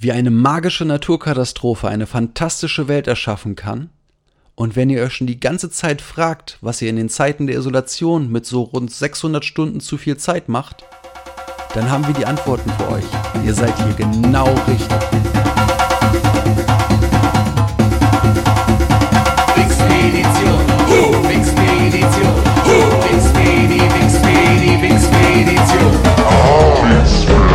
wie eine magische Naturkatastrophe eine fantastische Welt erschaffen kann, und wenn ihr euch schon die ganze Zeit fragt, was ihr in den Zeiten der Isolation mit so rund 600 Stunden zu viel Zeit macht, dann haben wir die Antworten für euch. Ihr seid hier genau richtig. Wixpedition, huh, Wixpedition, huh, Wixpedi, Wixpedi, Wixpedition. Expedition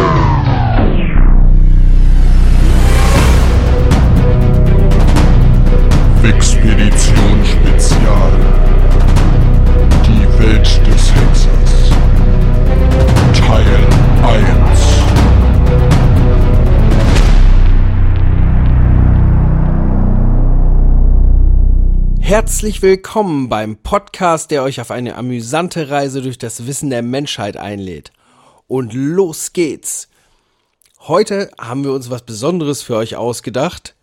Herzlich willkommen beim Podcast, der euch auf eine amüsante Reise durch das Wissen der Menschheit einlädt. Und los geht's! Heute haben wir uns was Besonderes für euch ausgedacht,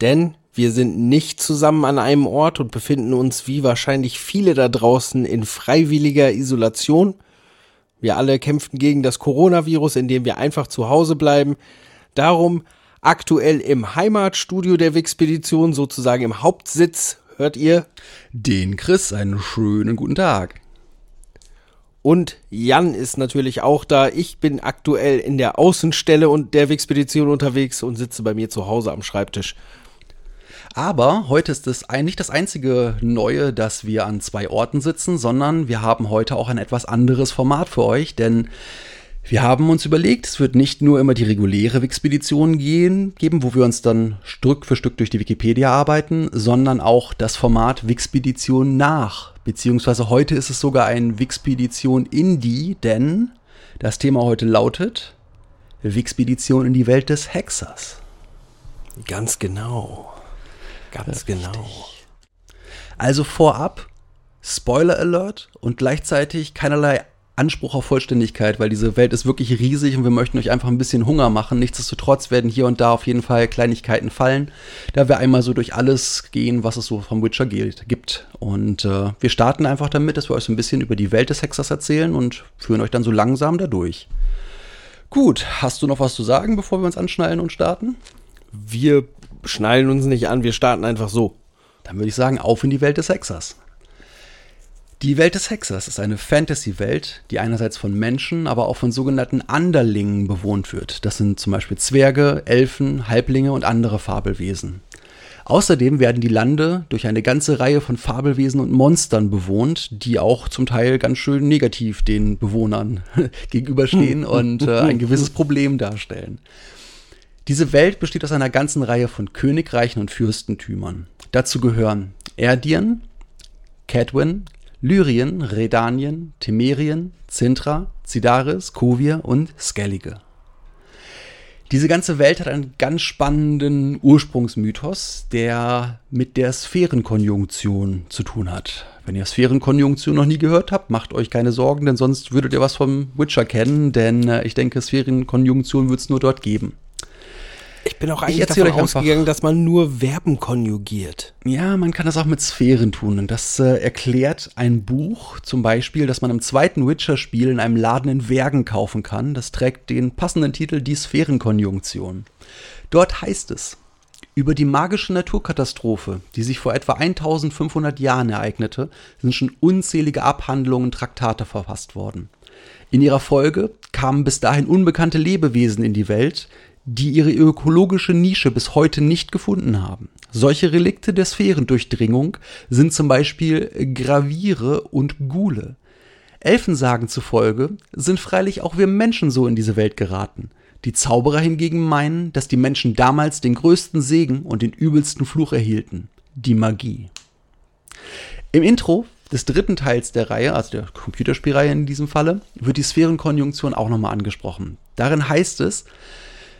denn wir sind nicht zusammen an einem Ort und befinden uns wie wahrscheinlich viele da draußen in freiwilliger Isolation. Wir alle kämpfen gegen das Coronavirus, indem wir einfach zu Hause bleiben. Darum aktuell im Heimatstudio der Wixpedition, sozusagen im Hauptsitz, hört ihr. Den Chris, einen schönen guten Tag. Und Jan ist natürlich auch da. Ich bin aktuell in der Außenstelle und der Wixpedition unterwegs und sitze bei mir zu Hause am Schreibtisch. Aber heute ist es nicht das einzige Neue, dass wir an zwei Orten sitzen, sondern wir haben heute auch ein etwas anderes Format für euch, denn wir haben uns überlegt, es wird nicht nur immer die reguläre Wixpedition gehen, geben, wo wir uns dann Stück für Stück durch die Wikipedia arbeiten, sondern auch das Format Wixpedition nach. Beziehungsweise heute ist es sogar ein Wixpedition Indie, denn das Thema heute lautet Wixpedition in die Welt des Hexers. Ganz genau. Ganz genau. Also vorab Spoiler Alert und gleichzeitig keinerlei Anspruch auf Vollständigkeit, weil diese Welt ist wirklich riesig und wir möchten euch einfach ein bisschen Hunger machen. Nichtsdestotrotz werden hier und da auf jeden Fall Kleinigkeiten fallen, da wir einmal so durch alles gehen, was es so vom Witcher gibt. Und äh, wir starten einfach damit, dass wir euch so ein bisschen über die Welt des Hexers erzählen und führen euch dann so langsam da durch. Gut, hast du noch was zu sagen, bevor wir uns anschnallen und starten? Wir schnallen uns nicht an, wir starten einfach so. Dann würde ich sagen, auf in die Welt des Hexers. Die Welt des Hexers ist eine Fantasy-Welt, die einerseits von Menschen, aber auch von sogenannten Anderlingen bewohnt wird. Das sind zum Beispiel Zwerge, Elfen, Halblinge und andere Fabelwesen. Außerdem werden die Lande durch eine ganze Reihe von Fabelwesen und Monstern bewohnt, die auch zum Teil ganz schön negativ den Bewohnern gegenüberstehen und äh, ein gewisses Problem darstellen. Diese Welt besteht aus einer ganzen Reihe von Königreichen und Fürstentümern. Dazu gehören Erdien, Cadwin, Lyrien, Redanien, Temerien, Cintra, Cidaris, Kovir und Skellige. Diese ganze Welt hat einen ganz spannenden Ursprungsmythos, der mit der Sphärenkonjunktion zu tun hat. Wenn ihr Sphärenkonjunktion noch nie gehört habt, macht euch keine Sorgen, denn sonst würdet ihr was vom Witcher kennen, denn äh, ich denke, Sphärenkonjunktion wird es nur dort geben. Ich bin auch Ich eigentlich davon ausgegangen, dass man nur Verben konjugiert. Ja, man kann das auch mit Sphären tun. Und das äh, erklärt ein Buch zum Beispiel, das man im zweiten Witcher-Spiel in einem Laden in Wergen kaufen kann. Das trägt den passenden Titel Die Sphärenkonjunktion. Dort heißt es, über die magische Naturkatastrophe, die sich vor etwa 1500 Jahren ereignete, sind schon unzählige Abhandlungen und Traktate verfasst worden. In ihrer Folge kamen bis dahin unbekannte Lebewesen in die Welt, die ihre ökologische Nische bis heute nicht gefunden haben. Solche Relikte der Sphärendurchdringung sind zum Beispiel Graviere und Gule. Elfensagen zufolge sind freilich auch wir Menschen so in diese Welt geraten. Die Zauberer hingegen meinen, dass die Menschen damals den größten Segen und den übelsten Fluch erhielten. Die Magie. Im Intro des dritten Teils der Reihe, also der Computerspielreihe in diesem Falle, wird die Sphärenkonjunktion auch nochmal angesprochen. Darin heißt es,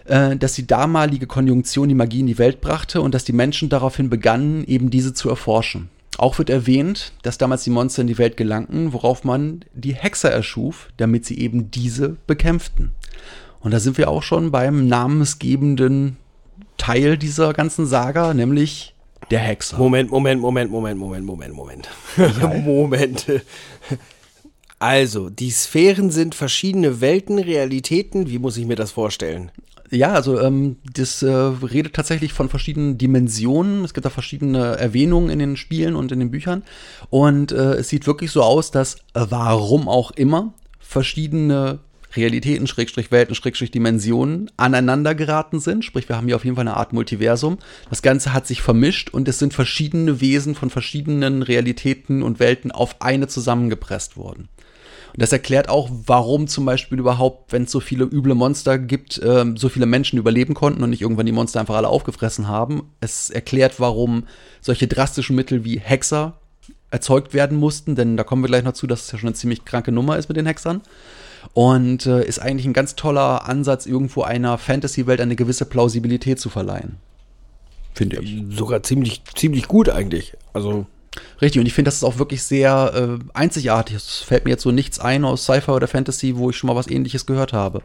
äh, dass die damalige Konjunktion die Magie in die Welt brachte und dass die Menschen daraufhin begannen, eben diese zu erforschen. Auch wird erwähnt, dass damals die Monster in die Welt gelangten, worauf man die Hexer erschuf, damit sie eben diese bekämpften. Und da sind wir auch schon beim namensgebenden Teil dieser ganzen Saga, nämlich der Hexer. Moment, Moment, Moment, Moment, Moment, Moment, Moment. Moment. Also, die Sphären sind verschiedene Welten, Realitäten. Wie muss ich mir das vorstellen? Ja, also ähm, das äh, redet tatsächlich von verschiedenen Dimensionen. Es gibt da verschiedene Erwähnungen in den Spielen und in den Büchern. Und äh, es sieht wirklich so aus, dass äh, warum auch immer verschiedene Realitäten, Schrägstrich Welten, Schrägstrich Dimensionen aneinander geraten sind. Sprich, wir haben hier auf jeden Fall eine Art Multiversum. Das Ganze hat sich vermischt und es sind verschiedene Wesen von verschiedenen Realitäten und Welten auf eine zusammengepresst worden. Und das erklärt auch, warum zum Beispiel überhaupt, wenn es so viele üble Monster gibt, ähm, so viele Menschen überleben konnten und nicht irgendwann die Monster einfach alle aufgefressen haben. Es erklärt, warum solche drastischen Mittel wie Hexer erzeugt werden mussten, denn da kommen wir gleich noch zu, dass es ja schon eine ziemlich kranke Nummer ist mit den Hexern. Und äh, ist eigentlich ein ganz toller Ansatz, irgendwo einer Fantasy-Welt eine gewisse Plausibilität zu verleihen. Finde ich. Sogar ziemlich, ziemlich gut eigentlich. Also. Richtig, und ich finde, das ist auch wirklich sehr äh, einzigartig. Es fällt mir jetzt so nichts ein aus Sci-Fi oder Fantasy, wo ich schon mal was ähnliches gehört habe.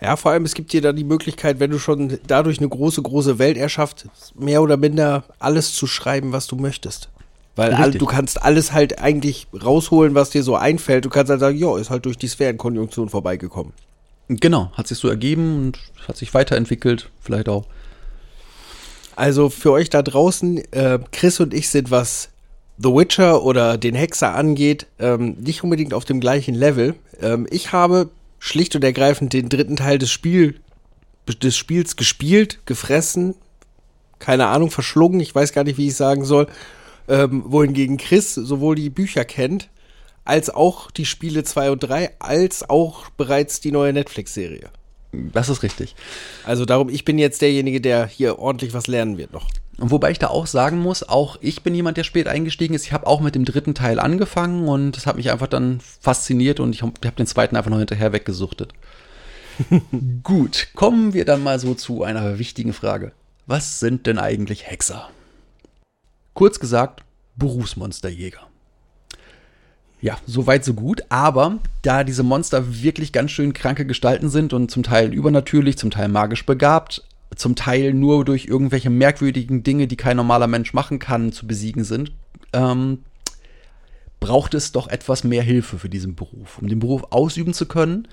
Ja, vor allem, es gibt dir dann die Möglichkeit, wenn du schon dadurch eine große, große Welt erschaffst, mehr oder minder alles zu schreiben, was du möchtest. Weil all, du kannst alles halt eigentlich rausholen, was dir so einfällt. Du kannst halt sagen, ja, ist halt durch die Sphärenkonjunktion vorbeigekommen. Genau, hat sich so ergeben und hat sich weiterentwickelt, vielleicht auch. Also für euch da draußen, äh, Chris und ich sind, was The Witcher oder den Hexer angeht, ähm, nicht unbedingt auf dem gleichen Level. Ähm, ich habe schlicht und ergreifend den dritten Teil des, Spiel, des Spiels gespielt, gefressen, keine Ahnung, verschlungen, ich weiß gar nicht, wie ich sagen soll. Ähm, wohingegen Chris sowohl die Bücher kennt, als auch die Spiele 2 und 3, als auch bereits die neue Netflix-Serie. Das ist richtig. Also darum, ich bin jetzt derjenige, der hier ordentlich was lernen wird noch. Und wobei ich da auch sagen muss, auch ich bin jemand, der spät eingestiegen ist. Ich habe auch mit dem dritten Teil angefangen und es hat mich einfach dann fasziniert und ich habe hab den zweiten einfach noch hinterher weggesuchtet. Gut, kommen wir dann mal so zu einer wichtigen Frage. Was sind denn eigentlich Hexer? Kurz gesagt, Berufsmonsterjäger. Ja, so weit, so gut. Aber da diese Monster wirklich ganz schön kranke Gestalten sind und zum Teil übernatürlich, zum Teil magisch begabt, zum Teil nur durch irgendwelche merkwürdigen Dinge, die kein normaler Mensch machen kann, zu besiegen sind, ähm, braucht es doch etwas mehr Hilfe für diesen Beruf. Um den Beruf ausüben zu können,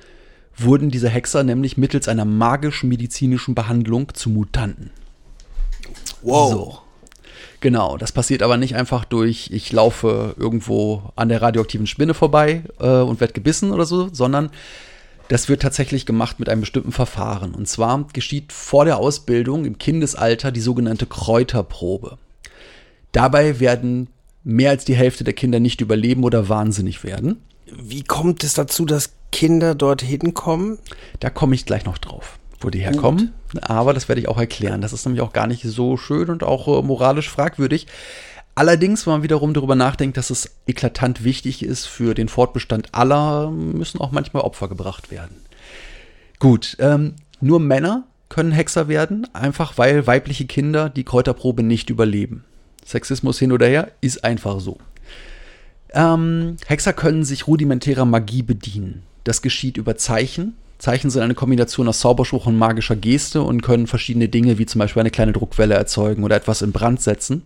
wurden diese Hexer nämlich mittels einer magisch-medizinischen Behandlung zu Mutanten. So. Genau, das passiert aber nicht einfach durch, ich laufe irgendwo an der radioaktiven Spinne vorbei äh, und werde gebissen oder so, sondern das wird tatsächlich gemacht mit einem bestimmten Verfahren. Und zwar geschieht vor der Ausbildung im Kindesalter die sogenannte Kräuterprobe. Dabei werden mehr als die Hälfte der Kinder nicht überleben oder wahnsinnig werden. Wie kommt es dazu, dass Kinder dorthin kommen? Da komme ich gleich noch drauf, wo die herkommen. Aber das werde ich auch erklären. Das ist nämlich auch gar nicht so schön und auch äh, moralisch fragwürdig. Allerdings, wenn man wiederum darüber nachdenkt, dass es eklatant wichtig ist für den Fortbestand aller, müssen auch manchmal Opfer gebracht werden. Gut, ähm, nur Männer können Hexer werden, einfach weil weibliche Kinder die Kräuterprobe nicht überleben. Sexismus hin oder her ist einfach so. Ähm, Hexer können sich rudimentärer Magie bedienen. Das geschieht über Zeichen. Zeichen sind eine Kombination aus Zauberspruch und magischer Geste und können verschiedene Dinge wie zum Beispiel eine kleine Druckwelle erzeugen oder etwas in Brand setzen.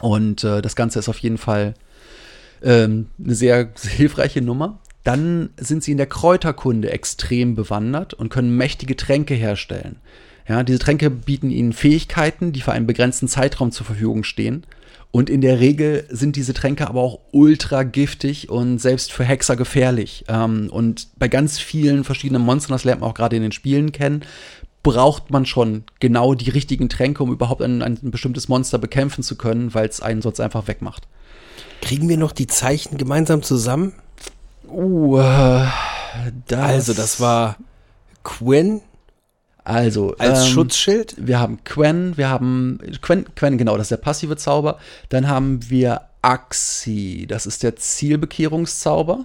Und äh, das Ganze ist auf jeden Fall ähm, eine sehr hilfreiche Nummer. Dann sind sie in der Kräuterkunde extrem bewandert und können mächtige Tränke herstellen. Ja, diese Tränke bieten ihnen Fähigkeiten, die für einen begrenzten Zeitraum zur Verfügung stehen. Und in der Regel sind diese Tränke aber auch ultra giftig und selbst für Hexer gefährlich. Ähm, und bei ganz vielen verschiedenen Monstern, das lernt man auch gerade in den Spielen kennen, braucht man schon genau die richtigen Tränke, um überhaupt ein, ein bestimmtes Monster bekämpfen zu können, weil es einen sonst einfach wegmacht. Kriegen wir noch die Zeichen gemeinsam zusammen? Uh, das, Also, das war Quinn also als ähm, Schutzschild. Wir haben Quen, wir haben Quen, Quen, genau, das ist der passive Zauber. Dann haben wir Axi, das ist der Zielbekehrungszauber.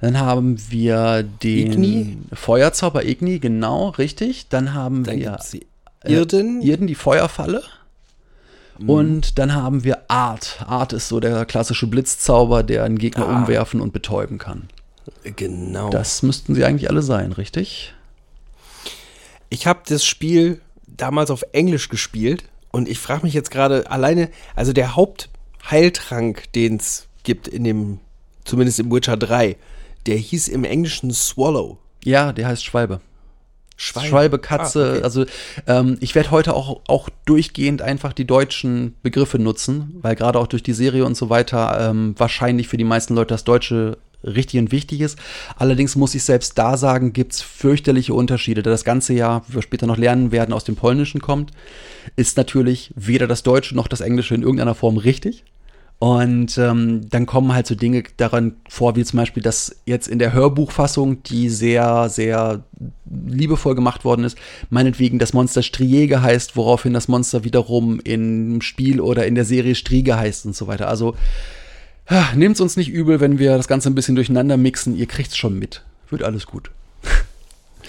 Dann haben wir den Igni? Feuerzauber Igni, genau, richtig. Dann haben Dann wir die Irden. äh, Irden, die Feuerfalle. Und dann haben wir Art. Art ist so der klassische Blitzzauber, der einen Gegner Ah. umwerfen und betäuben kann. genau. Das müssten sie eigentlich alle sein, richtig? Ich habe das Spiel damals auf Englisch gespielt und ich frage mich jetzt gerade alleine, also der Hauptheiltrank, den es gibt in dem, zumindest im Witcher 3, der hieß im Englischen Swallow. Ja, der heißt Schwalbe. Schwalbe. Schwalbe, Katze. Ah, okay. Also ähm, ich werde heute auch, auch durchgehend einfach die deutschen Begriffe nutzen, weil gerade auch durch die Serie und so weiter ähm, wahrscheinlich für die meisten Leute das Deutsche richtig und wichtig ist. Allerdings muss ich selbst da sagen, gibt's fürchterliche Unterschiede. Da das ganze Jahr, wie wir später noch lernen werden, aus dem Polnischen kommt, ist natürlich weder das Deutsche noch das Englische in irgendeiner Form richtig. Und ähm, dann kommen halt so Dinge daran vor, wie zum Beispiel, dass jetzt in der Hörbuchfassung, die sehr, sehr liebevoll gemacht worden ist, meinetwegen das Monster Striege heißt, woraufhin das Monster wiederum im Spiel oder in der Serie Striege heißt und so weiter. Also nehmt uns nicht übel, wenn wir das Ganze ein bisschen durcheinander mixen. Ihr kriegt's schon mit. Wird alles gut.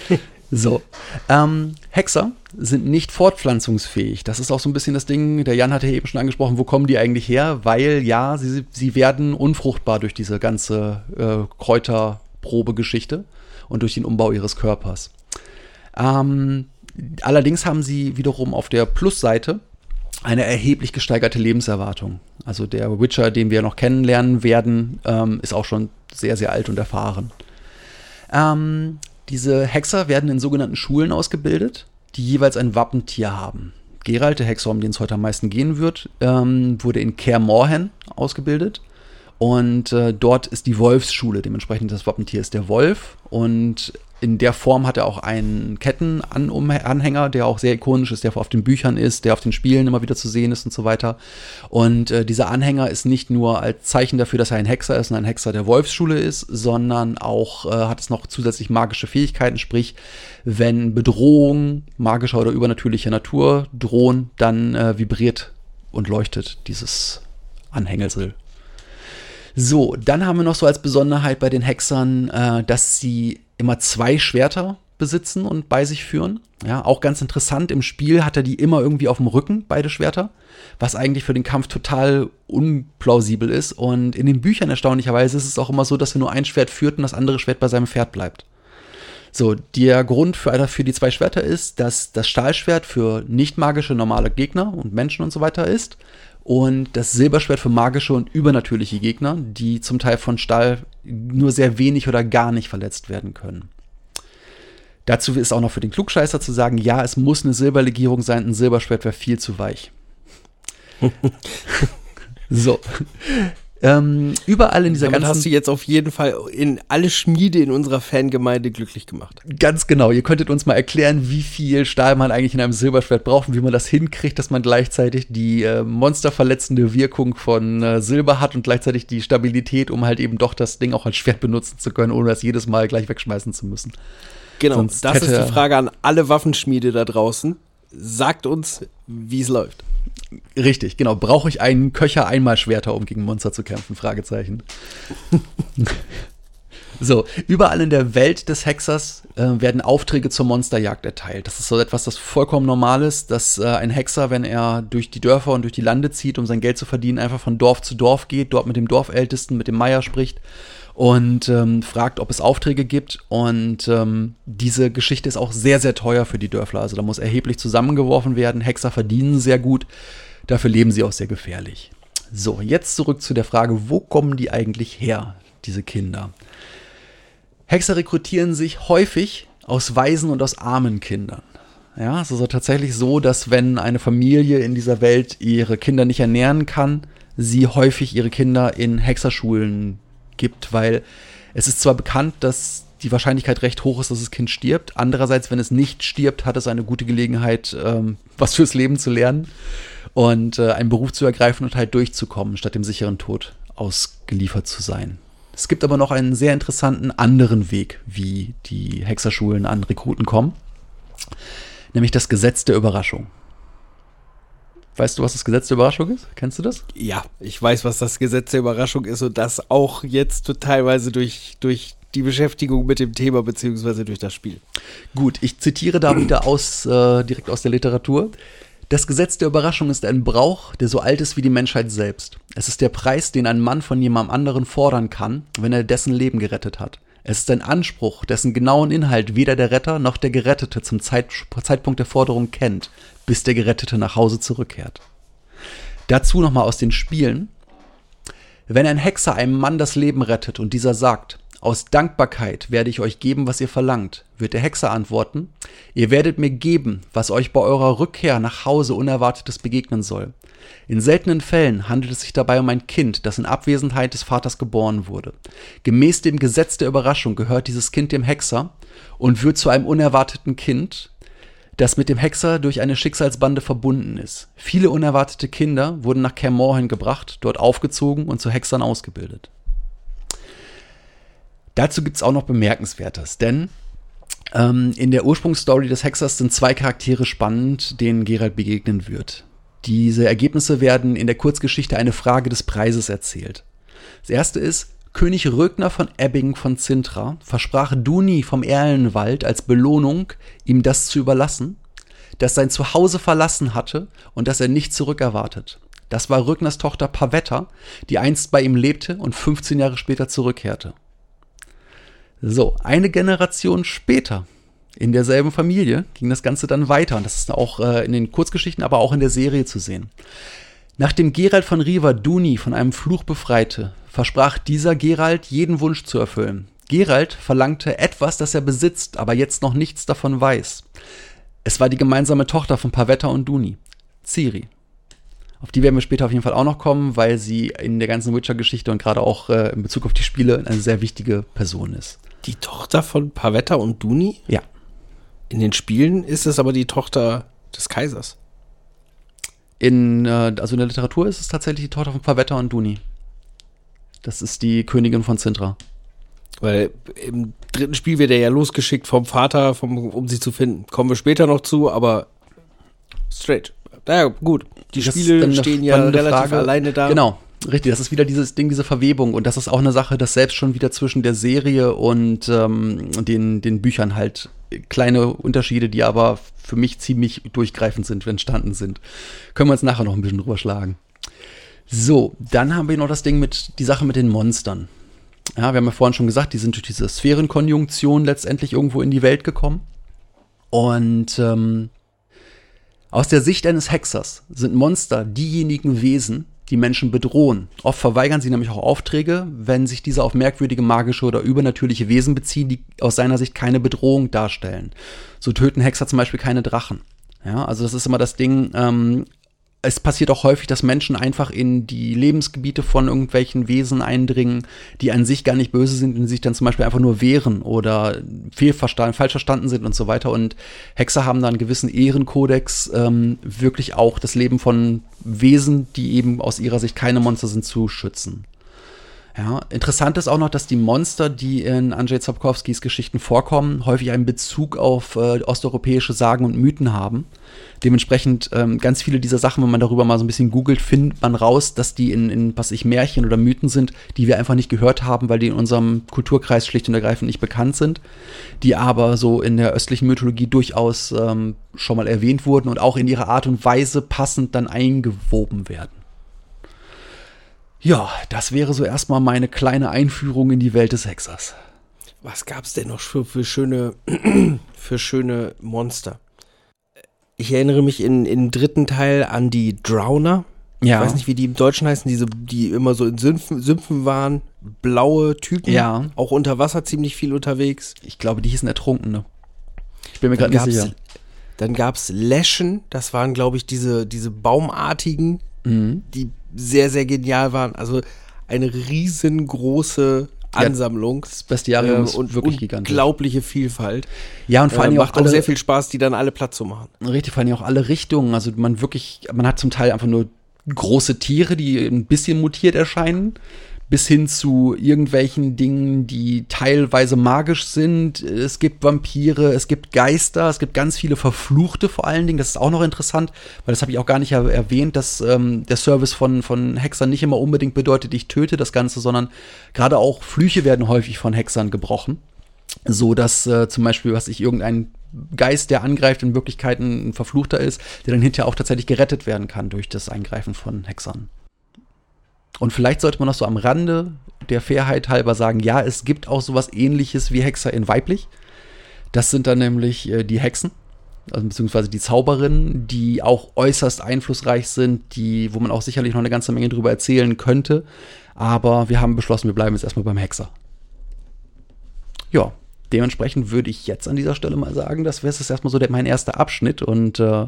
so. Ähm, Hexer sind nicht fortpflanzungsfähig. Das ist auch so ein bisschen das Ding, der Jan hatte ja eben schon angesprochen, wo kommen die eigentlich her? Weil ja, sie, sie werden unfruchtbar durch diese ganze äh, Kräuterprobe-Geschichte und durch den Umbau ihres Körpers. Ähm, allerdings haben sie wiederum auf der Plusseite eine erheblich gesteigerte Lebenserwartung. Also der Witcher, den wir noch kennenlernen werden, ähm, ist auch schon sehr, sehr alt und erfahren. Ähm, diese Hexer werden in sogenannten Schulen ausgebildet, die jeweils ein Wappentier haben. Geralt, der Hexer, um den es heute am meisten gehen wird, ähm, wurde in Kaer Morhen ausgebildet. Und äh, dort ist die Wolfsschule, dementsprechend das Wappentier ist der Wolf. Und in der Form hat er auch einen Kettenanhänger, der auch sehr ikonisch ist, der auf den Büchern ist, der auf den Spielen immer wieder zu sehen ist und so weiter. Und äh, dieser Anhänger ist nicht nur als Zeichen dafür, dass er ein Hexer ist und ein Hexer der Wolfsschule ist, sondern auch äh, hat es noch zusätzlich magische Fähigkeiten, sprich, wenn Bedrohung magischer oder übernatürlicher Natur drohen, dann äh, vibriert und leuchtet dieses Anhängsel. So, dann haben wir noch so als Besonderheit bei den Hexern, äh, dass sie immer zwei Schwerter besitzen und bei sich führen. Ja, auch ganz interessant, im Spiel hat er die immer irgendwie auf dem Rücken, beide Schwerter, was eigentlich für den Kampf total unplausibel ist. Und in den Büchern erstaunlicherweise ist es auch immer so, dass er nur ein Schwert führt und das andere Schwert bei seinem Pferd bleibt. So, der Grund für, für die zwei Schwerter ist, dass das Stahlschwert für nicht magische normale Gegner und Menschen und so weiter ist und das Silberschwert für magische und übernatürliche Gegner, die zum Teil von Stahl nur sehr wenig oder gar nicht verletzt werden können. Dazu ist auch noch für den Klugscheißer zu sagen, ja, es muss eine Silberlegierung sein, ein Silberschwert wäre viel zu weich. so. Ähm, überall in dieser Damit ganzen hast du jetzt auf jeden Fall in alle Schmiede in unserer Fangemeinde glücklich gemacht. Ganz genau. Ihr könntet uns mal erklären, wie viel Stahl man eigentlich in einem Silberschwert braucht und wie man das hinkriegt, dass man gleichzeitig die äh, monsterverletzende Wirkung von äh, Silber hat und gleichzeitig die Stabilität, um halt eben doch das Ding auch als Schwert benutzen zu können, ohne das jedes Mal gleich wegschmeißen zu müssen. Genau, Sonst das ist die Frage an alle Waffenschmiede da draußen. Sagt uns, wie es läuft. Richtig, genau. Brauche ich einen Köcher einmal Schwerter, um gegen Monster zu kämpfen? Fragezeichen. so, überall in der Welt des Hexers äh, werden Aufträge zur Monsterjagd erteilt. Das ist so etwas, das vollkommen normal ist, dass äh, ein Hexer, wenn er durch die Dörfer und durch die Lande zieht, um sein Geld zu verdienen, einfach von Dorf zu Dorf geht, dort mit dem Dorfältesten, mit dem Meier spricht und ähm, fragt, ob es Aufträge gibt. Und ähm, diese Geschichte ist auch sehr, sehr teuer für die Dörfler. Also da muss erheblich zusammengeworfen werden. Hexer verdienen sehr gut. Dafür leben sie auch sehr gefährlich. So, jetzt zurück zu der Frage, wo kommen die eigentlich her, diese Kinder? Hexer rekrutieren sich häufig aus Waisen und aus armen Kindern. Ja, es ist also tatsächlich so, dass wenn eine Familie in dieser Welt ihre Kinder nicht ernähren kann, sie häufig ihre Kinder in Hexerschulen gibt, weil es ist zwar bekannt, dass die Wahrscheinlichkeit recht hoch ist, dass das Kind stirbt. Andererseits, wenn es nicht stirbt, hat es eine gute Gelegenheit, ähm, was fürs Leben zu lernen und äh, einen Beruf zu ergreifen und halt durchzukommen, statt dem sicheren Tod ausgeliefert zu sein. Es gibt aber noch einen sehr interessanten anderen Weg, wie die Hexerschulen an Rekruten kommen, nämlich das Gesetz der Überraschung. Weißt du, was das Gesetz der Überraschung ist? Kennst du das? Ja, ich weiß, was das Gesetz der Überraschung ist und das auch jetzt teilweise durch, durch die Beschäftigung mit dem Thema beziehungsweise durch das Spiel. Gut, ich zitiere da wieder aus, äh, direkt aus der Literatur. Das Gesetz der Überraschung ist ein Brauch, der so alt ist wie die Menschheit selbst. Es ist der Preis, den ein Mann von jemandem anderen fordern kann, wenn er dessen Leben gerettet hat. Es ist ein Anspruch, dessen genauen Inhalt weder der Retter noch der Gerettete zum Zeit, Zeitpunkt der Forderung kennt, bis der Gerettete nach Hause zurückkehrt. Dazu nochmal aus den Spielen. Wenn ein Hexer einem Mann das Leben rettet und dieser sagt, aus Dankbarkeit werde ich euch geben, was ihr verlangt, wird der Hexer antworten, ihr werdet mir geben, was euch bei eurer Rückkehr nach Hause Unerwartetes begegnen soll. In seltenen Fällen handelt es sich dabei um ein Kind, das in Abwesenheit des Vaters geboren wurde. Gemäß dem Gesetz der Überraschung gehört dieses Kind dem Hexer und wird zu einem unerwarteten Kind, das mit dem Hexer durch eine Schicksalsbande verbunden ist. Viele unerwartete Kinder wurden nach Kermorhen gebracht, dort aufgezogen und zu Hexern ausgebildet. Dazu gibt es auch noch Bemerkenswertes, denn ähm, in der Ursprungsstory des Hexers sind zwei Charaktere spannend, denen Gerald begegnen wird. Diese Ergebnisse werden in der Kurzgeschichte eine Frage des Preises erzählt. Das erste ist, König Rögner von Ebbing von Zintra versprach Duni vom Erlenwald als Belohnung, ihm das zu überlassen, das sein Zuhause verlassen hatte und das er nicht zurückerwartet. Das war Rögners Tochter Pavetta, die einst bei ihm lebte und 15 Jahre später zurückkehrte. So, eine Generation später in derselben Familie ging das Ganze dann weiter. Und das ist auch äh, in den Kurzgeschichten, aber auch in der Serie zu sehen. Nachdem Gerald von Riva Duni von einem Fluch befreite, versprach dieser Gerald, jeden Wunsch zu erfüllen. Gerald verlangte etwas, das er besitzt, aber jetzt noch nichts davon weiß. Es war die gemeinsame Tochter von Pavetta und Duni, Ciri. Auf die werden wir später auf jeden Fall auch noch kommen, weil sie in der ganzen Witcher-Geschichte und gerade auch äh, in Bezug auf die Spiele eine sehr wichtige Person ist. Die Tochter von Pavetta und Duni? Ja. In den Spielen ist es aber die Tochter des Kaisers. In, äh, also in der Literatur ist es tatsächlich die Tochter von Pavetta und Duni. Das ist die Königin von Sintra. Weil im dritten Spiel wird er ja losgeschickt vom Vater, vom, um sie zu finden. Kommen wir später noch zu, aber straight. Naja, gut. Die Das Spiele stehen ja relativ Frage. alleine da. Genau, richtig. Das ist wieder dieses Ding, diese Verwebung. Und das ist auch eine Sache, dass selbst schon wieder zwischen der Serie und ähm, den, den Büchern halt kleine Unterschiede, die aber für mich ziemlich durchgreifend sind, entstanden sind. Können wir uns nachher noch ein bisschen drüber schlagen. So, dann haben wir noch das Ding mit, die Sache mit den Monstern. Ja, wir haben ja vorhin schon gesagt, die sind durch diese Sphärenkonjunktion letztendlich irgendwo in die Welt gekommen. Und ähm, aus der Sicht eines Hexers sind Monster diejenigen Wesen, die Menschen bedrohen. Oft verweigern sie nämlich auch Aufträge, wenn sich diese auf merkwürdige magische oder übernatürliche Wesen beziehen, die aus seiner Sicht keine Bedrohung darstellen. So töten Hexer zum Beispiel keine Drachen. Ja, also das ist immer das Ding. Ähm, es passiert auch häufig, dass Menschen einfach in die Lebensgebiete von irgendwelchen Wesen eindringen, die an sich gar nicht böse sind und sich dann zum Beispiel einfach nur wehren oder fehlverstanden, falsch verstanden sind und so weiter. Und Hexer haben da einen gewissen Ehrenkodex, ähm, wirklich auch das Leben von Wesen, die eben aus ihrer Sicht keine Monster sind, zu schützen. Ja, interessant ist auch noch, dass die Monster, die in Andrzej Sapkowskis Geschichten vorkommen, häufig einen Bezug auf äh, osteuropäische Sagen und Mythen haben. Dementsprechend ähm, ganz viele dieser Sachen, wenn man darüber mal so ein bisschen googelt, findet man raus, dass die in, in was ich Märchen oder Mythen sind, die wir einfach nicht gehört haben, weil die in unserem Kulturkreis schlicht und ergreifend nicht bekannt sind, die aber so in der östlichen Mythologie durchaus ähm, schon mal erwähnt wurden und auch in ihrer Art und Weise passend dann eingewoben werden. Ja, das wäre so erstmal meine kleine Einführung in die Welt des Hexers. Was gab's denn noch für, für schöne, für schöne Monster? Ich erinnere mich in, im dritten Teil an die Drowner. Ja. Ich weiß nicht, wie die im Deutschen heißen, diese, die immer so in Sümpfen, Sümpfen waren. Blaue Typen. Ja. Auch unter Wasser ziemlich viel unterwegs. Ich glaube, die hießen Ertrunkene. Ich bin mir Dann gerade nicht sicher. dann gab's Läschen. Das waren, glaube ich, diese, diese baumartigen, Mhm. die sehr, sehr genial waren. Also eine riesengroße Ansammlung. Das Bestiarium äh, ist und wirklich gigantisch. unglaubliche Vielfalt. Ja, und vor Äh, allem macht auch alle, auch sehr viel Spaß, die dann alle platt zu machen. richtig, vor allem auch alle Richtungen. Also man wirklich, man hat zum Teil einfach nur große Tiere, die ein bisschen mutiert erscheinen. Bis hin zu irgendwelchen Dingen, die teilweise magisch sind. Es gibt Vampire, es gibt Geister, es gibt ganz viele Verfluchte vor allen Dingen. Das ist auch noch interessant, weil das habe ich auch gar nicht er erwähnt, dass ähm, der Service von, von Hexern nicht immer unbedingt bedeutet, ich töte das Ganze, sondern gerade auch Flüche werden häufig von Hexern gebrochen. So dass äh, zum Beispiel, was ich irgendein Geist, der angreift, in Wirklichkeit ein Verfluchter ist, der dann hinterher auch tatsächlich gerettet werden kann durch das Eingreifen von Hexern. Und vielleicht sollte man noch so am Rande der Fairheit halber sagen, ja, es gibt auch sowas ähnliches wie Hexer in weiblich. Das sind dann nämlich äh, die Hexen, also beziehungsweise die Zauberinnen, die auch äußerst einflussreich sind, die, wo man auch sicherlich noch eine ganze Menge drüber erzählen könnte. Aber wir haben beschlossen, wir bleiben jetzt erstmal beim Hexer. Ja, dementsprechend würde ich jetzt an dieser Stelle mal sagen, das wäre jetzt erstmal so der, mein erster Abschnitt und äh,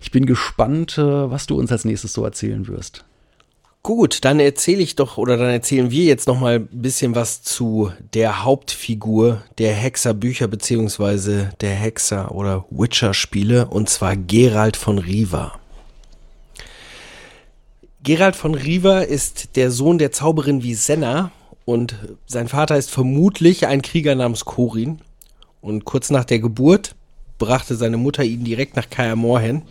ich bin gespannt, äh, was du uns als nächstes so erzählen wirst. Gut, dann erzähle ich doch oder dann erzählen wir jetzt noch mal ein bisschen was zu der Hauptfigur der Hexerbücher beziehungsweise der Hexer oder Witcher-Spiele und zwar Gerald von Riva. Gerald von Riva ist der Sohn der Zauberin Visenna und sein Vater ist vermutlich ein Krieger namens Corin. Und kurz nach der Geburt brachte seine Mutter ihn direkt nach Kaer Morhen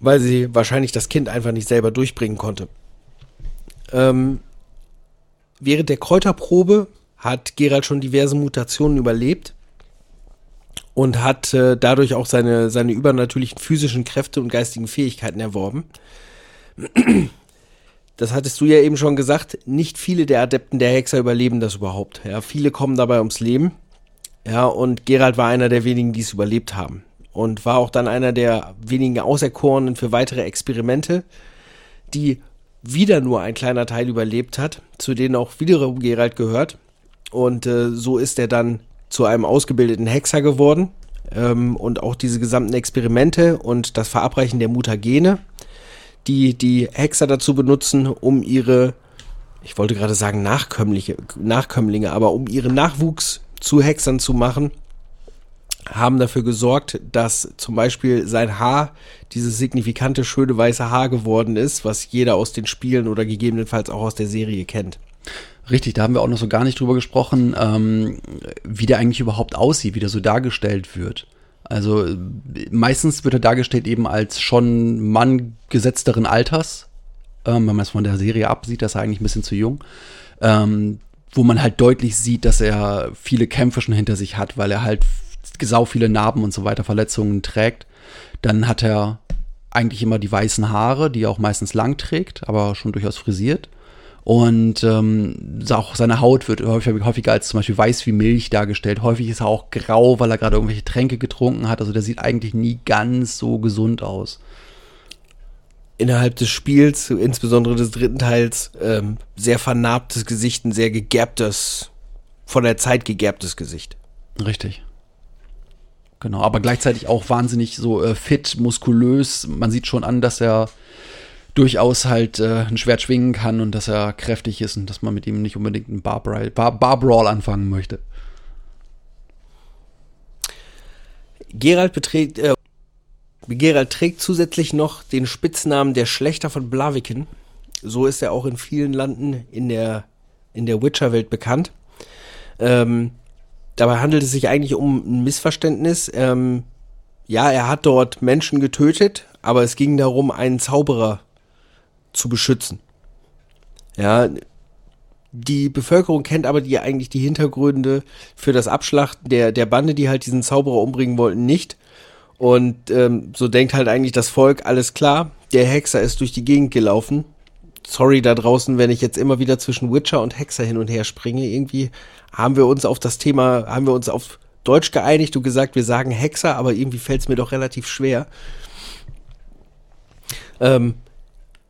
weil sie wahrscheinlich das Kind einfach nicht selber durchbringen konnte. Ähm, während der Kräuterprobe hat Gerald schon diverse Mutationen überlebt und hat äh, dadurch auch seine, seine übernatürlichen physischen Kräfte und geistigen Fähigkeiten erworben. Das hattest du ja eben schon gesagt, nicht viele der Adepten der Hexer überleben das überhaupt. Ja, viele kommen dabei ums Leben. Ja, und Gerald war einer der wenigen, die es überlebt haben und war auch dann einer der wenigen Auserkorenen für weitere Experimente, die wieder nur ein kleiner Teil überlebt hat, zu denen auch wiederum Gerald gehört. Und äh, so ist er dann zu einem ausgebildeten Hexer geworden. Ähm, und auch diese gesamten Experimente und das Verabreichen der Mutagene, die die Hexer dazu benutzen, um ihre, ich wollte gerade sagen Nachkömmlinge, aber um ihren Nachwuchs zu Hexern zu machen, haben dafür gesorgt, dass zum Beispiel sein Haar dieses signifikante, schöne weiße Haar geworden ist, was jeder aus den Spielen oder gegebenenfalls auch aus der Serie kennt. Richtig, da haben wir auch noch so gar nicht drüber gesprochen, ähm, wie der eigentlich überhaupt aussieht, wie der so dargestellt wird. Also meistens wird er dargestellt eben als schon Mann gesetzteren Alters, ähm, wenn man es von der Serie absieht, dass er eigentlich ein bisschen zu jung. Ähm, wo man halt deutlich sieht, dass er viele Kämpfe schon hinter sich hat, weil er halt sau viele Narben und so weiter, Verletzungen trägt. Dann hat er eigentlich immer die weißen Haare, die er auch meistens lang trägt, aber schon durchaus frisiert. Und ähm, auch seine Haut wird häufiger, häufiger als zum Beispiel weiß wie Milch dargestellt. Häufig ist er auch grau, weil er gerade irgendwelche Tränke getrunken hat. Also der sieht eigentlich nie ganz so gesund aus. Innerhalb des Spiels, insbesondere des dritten Teils, ähm, sehr vernarbtes Gesicht, ein sehr gegerbtes, von der Zeit gegerbtes Gesicht. Richtig. Genau, aber gleichzeitig auch wahnsinnig so äh, fit, muskulös. Man sieht schon an, dass er durchaus halt äh, ein Schwert schwingen kann und dass er kräftig ist und dass man mit ihm nicht unbedingt einen Bar, Bar, Bar anfangen möchte. Gerald beträgt, äh, Gerald trägt zusätzlich noch den Spitznamen der Schlechter von Blaviken. So ist er auch in vielen Landen in der, in der Witcher-Welt bekannt. Ähm, Dabei handelt es sich eigentlich um ein Missverständnis. Ähm, ja, er hat dort Menschen getötet, aber es ging darum, einen Zauberer zu beschützen. Ja, die Bevölkerung kennt aber die eigentlich die Hintergründe für das Abschlachten der, der Bande, die halt diesen Zauberer umbringen wollten, nicht. Und ähm, so denkt halt eigentlich das Volk, alles klar, der Hexer ist durch die Gegend gelaufen. Sorry da draußen, wenn ich jetzt immer wieder zwischen Witcher und Hexer hin und her springe. Irgendwie haben wir uns auf das Thema, haben wir uns auf Deutsch geeinigt und gesagt, wir sagen Hexer, aber irgendwie fällt es mir doch relativ schwer. Ähm,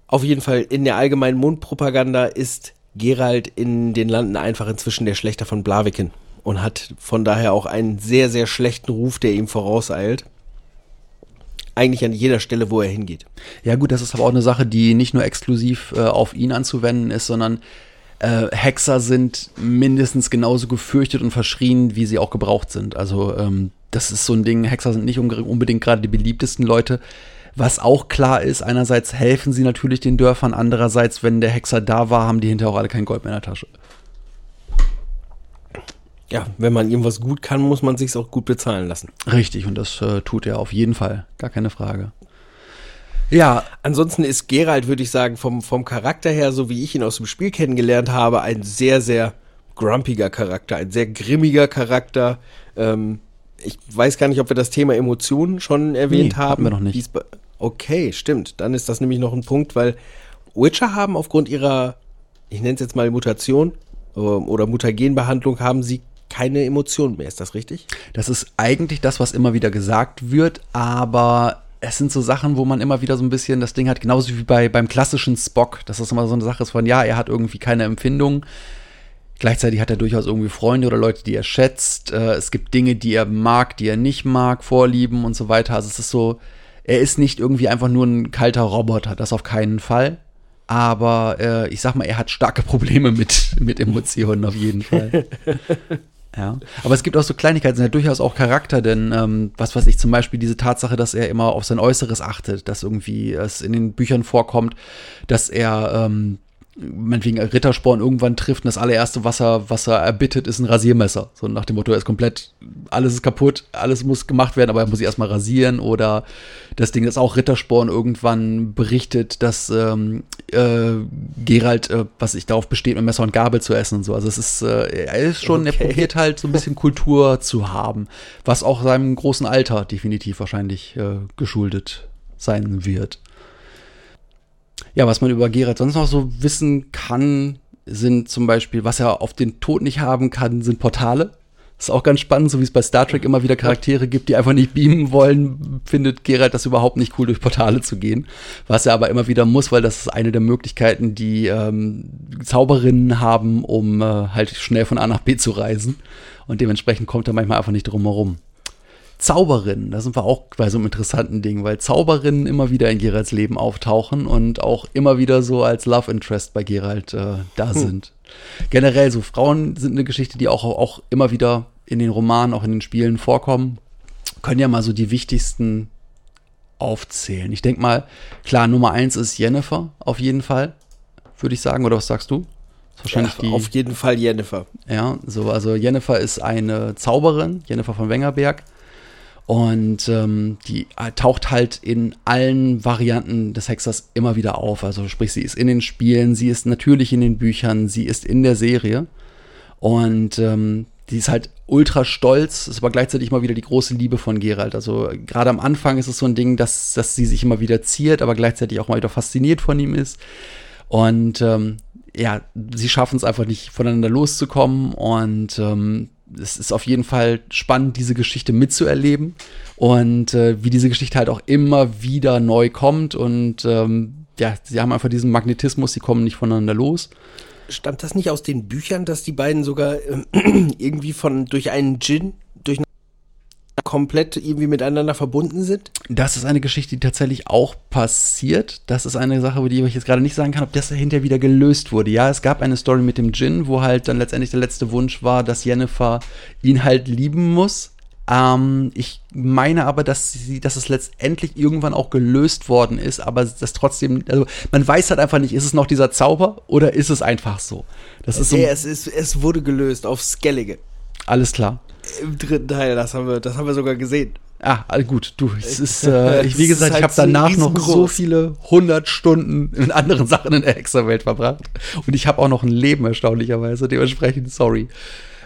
auf jeden Fall in der allgemeinen Mundpropaganda ist Gerald in den Landen einfach inzwischen der Schlechter von Blaviken und hat von daher auch einen sehr, sehr schlechten Ruf, der ihm vorauseilt. Eigentlich an jeder Stelle, wo er hingeht. Ja gut, das ist aber auch eine Sache, die nicht nur exklusiv äh, auf ihn anzuwenden ist, sondern äh, Hexer sind mindestens genauso gefürchtet und verschrien, wie sie auch gebraucht sind. Also ähm, das ist so ein Ding, Hexer sind nicht unbedingt gerade die beliebtesten Leute. Was auch klar ist, einerseits helfen sie natürlich den Dörfern, andererseits, wenn der Hexer da war, haben die hinterher auch alle kein Gold mehr in der Tasche. Ja, wenn man irgendwas gut kann, muss man sich's auch gut bezahlen lassen. Richtig, und das äh, tut er auf jeden Fall. Gar keine Frage. Ja, Ansonsten ist Geralt, würde ich sagen, vom, vom Charakter her, so wie ich ihn aus dem Spiel kennengelernt habe, ein sehr, sehr grumpiger Charakter, ein sehr grimmiger Charakter. Ähm, ich weiß gar nicht, ob wir das Thema Emotionen schon erwähnt Nee, haben. hatten wir noch nicht. Okay, stimmt. Dann ist das nämlich noch ein Punkt, weil Witcher haben aufgrund ihrer, ich nenne es jetzt mal Mutation ähm, oder Mutagenbehandlung, haben sie keine Emotionen mehr. Ist das richtig? Das ist eigentlich das, was immer wieder gesagt wird, aber es sind so Sachen, wo man immer wieder so ein bisschen das Ding hat, genauso wie bei, beim klassischen Spock, dass das immer so eine Sache ist von, ja, er hat irgendwie keine Empfindung. Gleichzeitig hat er durchaus irgendwie Freunde oder Leute, die er schätzt. Äh, es gibt Dinge, die er mag, die er nicht mag, Vorlieben und so weiter. Also es ist so, er ist nicht irgendwie einfach nur ein kalter Roboter, das auf keinen Fall. Aber äh, ich sag mal, er hat starke Probleme mit, mit Emotionen auf jeden Fall. Ja, aber es gibt auch so Kleinigkeiten, sind ja durchaus auch Charakter, denn ähm, was weiß ich, zum Beispiel diese Tatsache, dass er immer auf sein Äußeres achtet, dass irgendwie es in den Büchern vorkommt, dass er ähm, meinetwegen Rittersporn irgendwann trifft und das allererste, was er, was er erbittet, ist ein Rasiermesser. So nach dem Motto, er ist komplett, alles ist kaputt, alles muss gemacht werden, aber er muss sich erstmal rasieren oder das Ding, das auch Rittersporn irgendwann berichtet, dass ähm, äh, Gerald, äh, was ich darauf besteht, mit Messer und Gabel zu essen und so. Also es ist, äh, er ist schon, er Okay. probiert halt so ein bisschen Kultur zu haben, was auch seinem großen Alter definitiv wahrscheinlich äh, geschuldet sein wird. Ja, was man über Geralt sonst noch so wissen kann, sind zum Beispiel, was er auf den Tod nicht haben kann, sind Portale. Das ist auch ganz spannend, so wie es bei Star Trek immer wieder Charaktere gibt, die einfach nicht beamen wollen, findet Geralt das überhaupt nicht cool, durch Portale zu gehen. Was er aber immer wieder muss, weil das ist eine der Möglichkeiten, die ähm, Zauberinnen haben, um äh, halt schnell von A nach B zu reisen. Und dementsprechend kommt er manchmal einfach nicht drum herum. Zauberinnen, da sind wir auch bei so einem interessanten Ding, weil Zauberinnen immer wieder in Geralts Leben auftauchen und auch immer wieder so als Love Interest bei Geralt äh, da sind. Generell so Frauen sind eine Geschichte, die auch, auch immer wieder in den Romanen, auch in den Spielen vorkommen. Können ja mal so die wichtigsten aufzählen. Ich denke mal, klar, Nummer eins ist Jennifer, auf jeden Fall, würde ich sagen. Oder was sagst du? Wahrscheinlich Ja, auf jeden Fall Jennifer. ja, so, also Jennifer ist eine Zauberin, Jennifer von Wengerberg. Und ähm, die äh, taucht halt in allen Varianten des Hexers immer wieder auf. Also sprich, sie ist in den Spielen, sie ist natürlich in den Büchern, sie ist in der Serie. Und ähm, die ist halt ultra stolz, ist aber gleichzeitig immer wieder die große Liebe von Geralt. Also gerade am Anfang ist es so ein Ding, dass, dass sie sich immer wieder ziert, aber gleichzeitig auch mal wieder fasziniert von ihm ist. Und ähm, ja, sie schaffen es einfach nicht voneinander loszukommen und ähm, es ist auf jeden Fall spannend, diese Geschichte mitzuerleben und äh, wie diese Geschichte halt auch immer wieder neu kommt und ähm, ja, sie haben einfach diesen Magnetismus, sie kommen nicht voneinander los. Stammt das nicht aus den Büchern, dass die beiden sogar ähm, irgendwie von durch einen Djinn komplett irgendwie miteinander verbunden sind? Das ist eine Geschichte, die tatsächlich auch passiert. Das ist eine Sache, über die ich jetzt gerade nicht sagen kann, ob das hinterher wieder gelöst wurde. Ja, es gab eine Story mit dem Djinn, wo halt dann letztendlich der letzte Wunsch war, dass Jennifer ihn halt lieben muss. Ähm, ich meine aber, dass, sie, dass es letztendlich irgendwann auch gelöst worden ist, aber das trotzdem, also man weiß halt einfach nicht, ist es noch dieser Zauber oder ist es einfach so? Das ist so, Nee, es, ist, es wurde gelöst auf Skellige. alles klar. Im dritten Teil, das haben wir, das haben wir sogar gesehen. Ah, all gut, du, es ist, äh, ich, wie Es gesagt, ist ich halt habe danach noch so viele hundert Stunden in anderen Sachen in der Hexerwelt verbracht. Und ich habe auch noch ein Leben, erstaunlicherweise, dementsprechend sorry.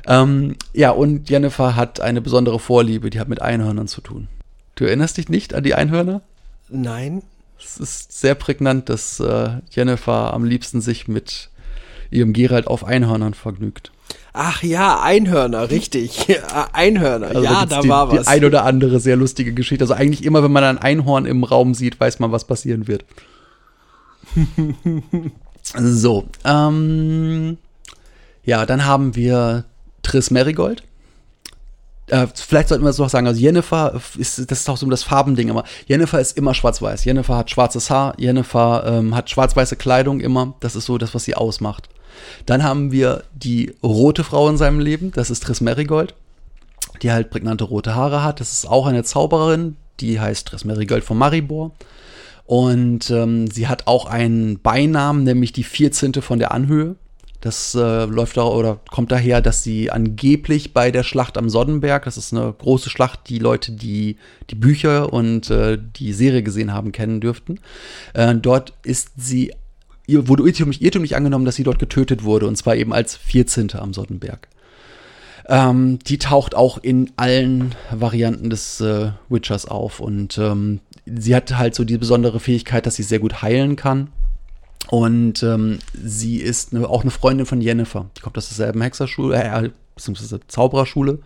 Ähm, ja, und Jennifer hat eine besondere Vorliebe, die hat mit Einhörnern zu tun. Du erinnerst dich nicht an die Einhörner? Nein. Es ist sehr prägnant, dass äh, Jennifer am liebsten sich mit ihrem Geralt auf Einhörnern vergnügt. Ach ja, Einhörner, richtig. Ja, Einhörner, Also ja, da die, war die was. ein oder andere sehr lustige Geschichte. Also eigentlich immer, wenn man ein Einhorn im Raum sieht, weiß man, was passieren wird. so, ähm, ja, dann haben wir Triss Merigold. Äh, vielleicht sollten wir es noch sagen, also Jennifer ist, das ist auch so das Farbending immer. Jennifer ist immer schwarz-weiß. Jennifer hat schwarzes Haar, Jennifer ähm, hat schwarz-weiße Kleidung immer. Das ist so das, was sie ausmacht. Dann haben wir die rote Frau in seinem Leben, das ist Triss Merigold, die halt prägnante rote Haare hat. Das ist auch eine Zaubererin, Die heißt Triss Marigold von Maribor. Und ähm, sie hat auch einen Beinamen, nämlich die 14. von der Anhöhe. Das äh, läuft da oder kommt daher, dass sie angeblich bei der Schlacht am Soddenberg, das ist eine große Schlacht, die Leute, die die Bücher und äh, die Serie gesehen haben, kennen dürften. Äh, dort ist sie, wurde irrtümlich, irrtümlich angenommen, dass sie dort getötet wurde, und zwar eben als 14. am Soddenberg. Ähm, die taucht auch in allen Varianten des äh, Witchers auf und ähm, sie hat halt so die besondere Fähigkeit, dass sie sehr gut heilen kann. Und ähm, sie ist ne, auch eine Freundin von Jennifer. Die kommt aus derselben Hexerschule, äh, beziehungsweise Zaubererschule.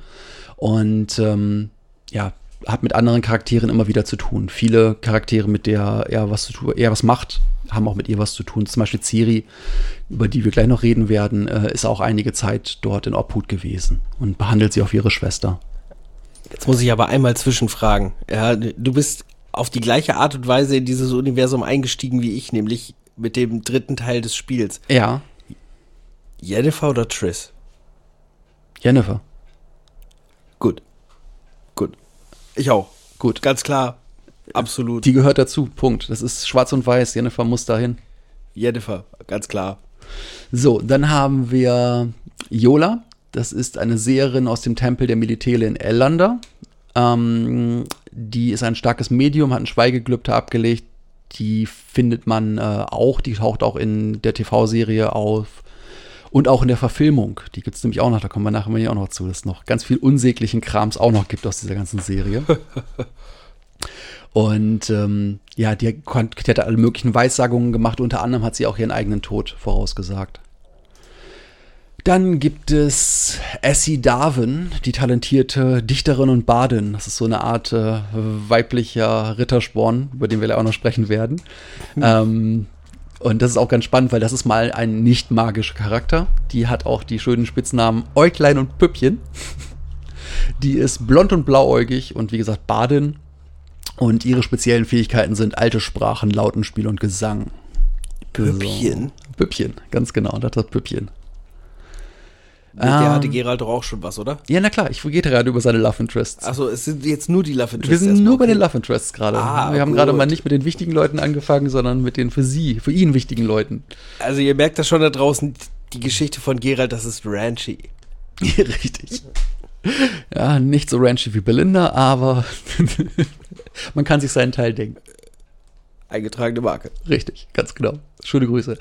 Und ähm, ja, hat mit anderen Charakteren immer wieder zu tun. Viele Charaktere, mit der er was zu tun, er was macht, haben auch mit ihr was zu tun. Zum Beispiel Ciri, über die wir gleich noch reden werden, äh, ist auch einige Zeit dort in Obhut gewesen und behandelt sie auf ihre Schwester. Jetzt muss ich aber einmal zwischenfragen. Ja, du bist auf die gleiche Art und Weise in dieses Universum eingestiegen wie ich, nämlich mit dem dritten Teil des Spiels. Ja, Jennifer oder Triss? Jennifer. Gut. Gut. Ich auch. Gut. Ganz klar. Absolut. Die gehört dazu. Punkt. Das ist schwarz und weiß. Jennifer muss dahin. Jennifer. Ganz klar. So, dann haben wir Yola. Das ist eine Seherin aus dem Tempel der Militäre in Ellanda. Ähm, die ist ein starkes Medium, hat ein Schweigegelübde abgelegt. Die findet man äh, auch, die taucht auch in der TV-Serie auf und auch in der Verfilmung. Die gibt es nämlich auch noch, da kommen wir nachher auch noch zu, dass es noch ganz viel unsäglichen Krams auch noch gibt aus dieser ganzen Serie. Und ähm, ja, die, die hat alle möglichen Weissagungen gemacht. Unter anderem hat sie auch ihren eigenen Tod vorausgesagt. Dann gibt es Essie Darwin, die talentierte Dichterin und Badin. Das ist so eine Art äh, weiblicher Rittersporn, über den wir ja auch noch sprechen werden. Ähm, und das ist auch ganz spannend, weil das ist mal ein nicht magischer Charakter. Die hat auch die schönen Spitznamen Äuglein und Püppchen. Die ist blond und blauäugig und wie gesagt Badin. Und ihre speziellen Fähigkeiten sind alte Sprachen, Lautenspiel und Gesang. Püppchen? So. Püppchen, ganz genau, das hat Püppchen. Mit der Ähm. hatte Gerald doch auch schon was, oder? Ja, na klar, ich gehe gerade über seine Love Interests. Achso, es sind jetzt nur die Love Interests. wir sind nur bei okay. den Love Interests gerade. Ah, wir haben gut. gerade mal nicht mit den wichtigen Leuten angefangen, sondern mit den für sie, für ihn wichtigen Leuten. Also ihr merkt das schon da draußen, die Geschichte von Gerald, das ist ranchy. Richtig. Ja, nicht so ranchy wie Belinda, aber man kann sich seinen Teil denken. Eingetragene Marke. Richtig, ganz genau. Schöne Grüße.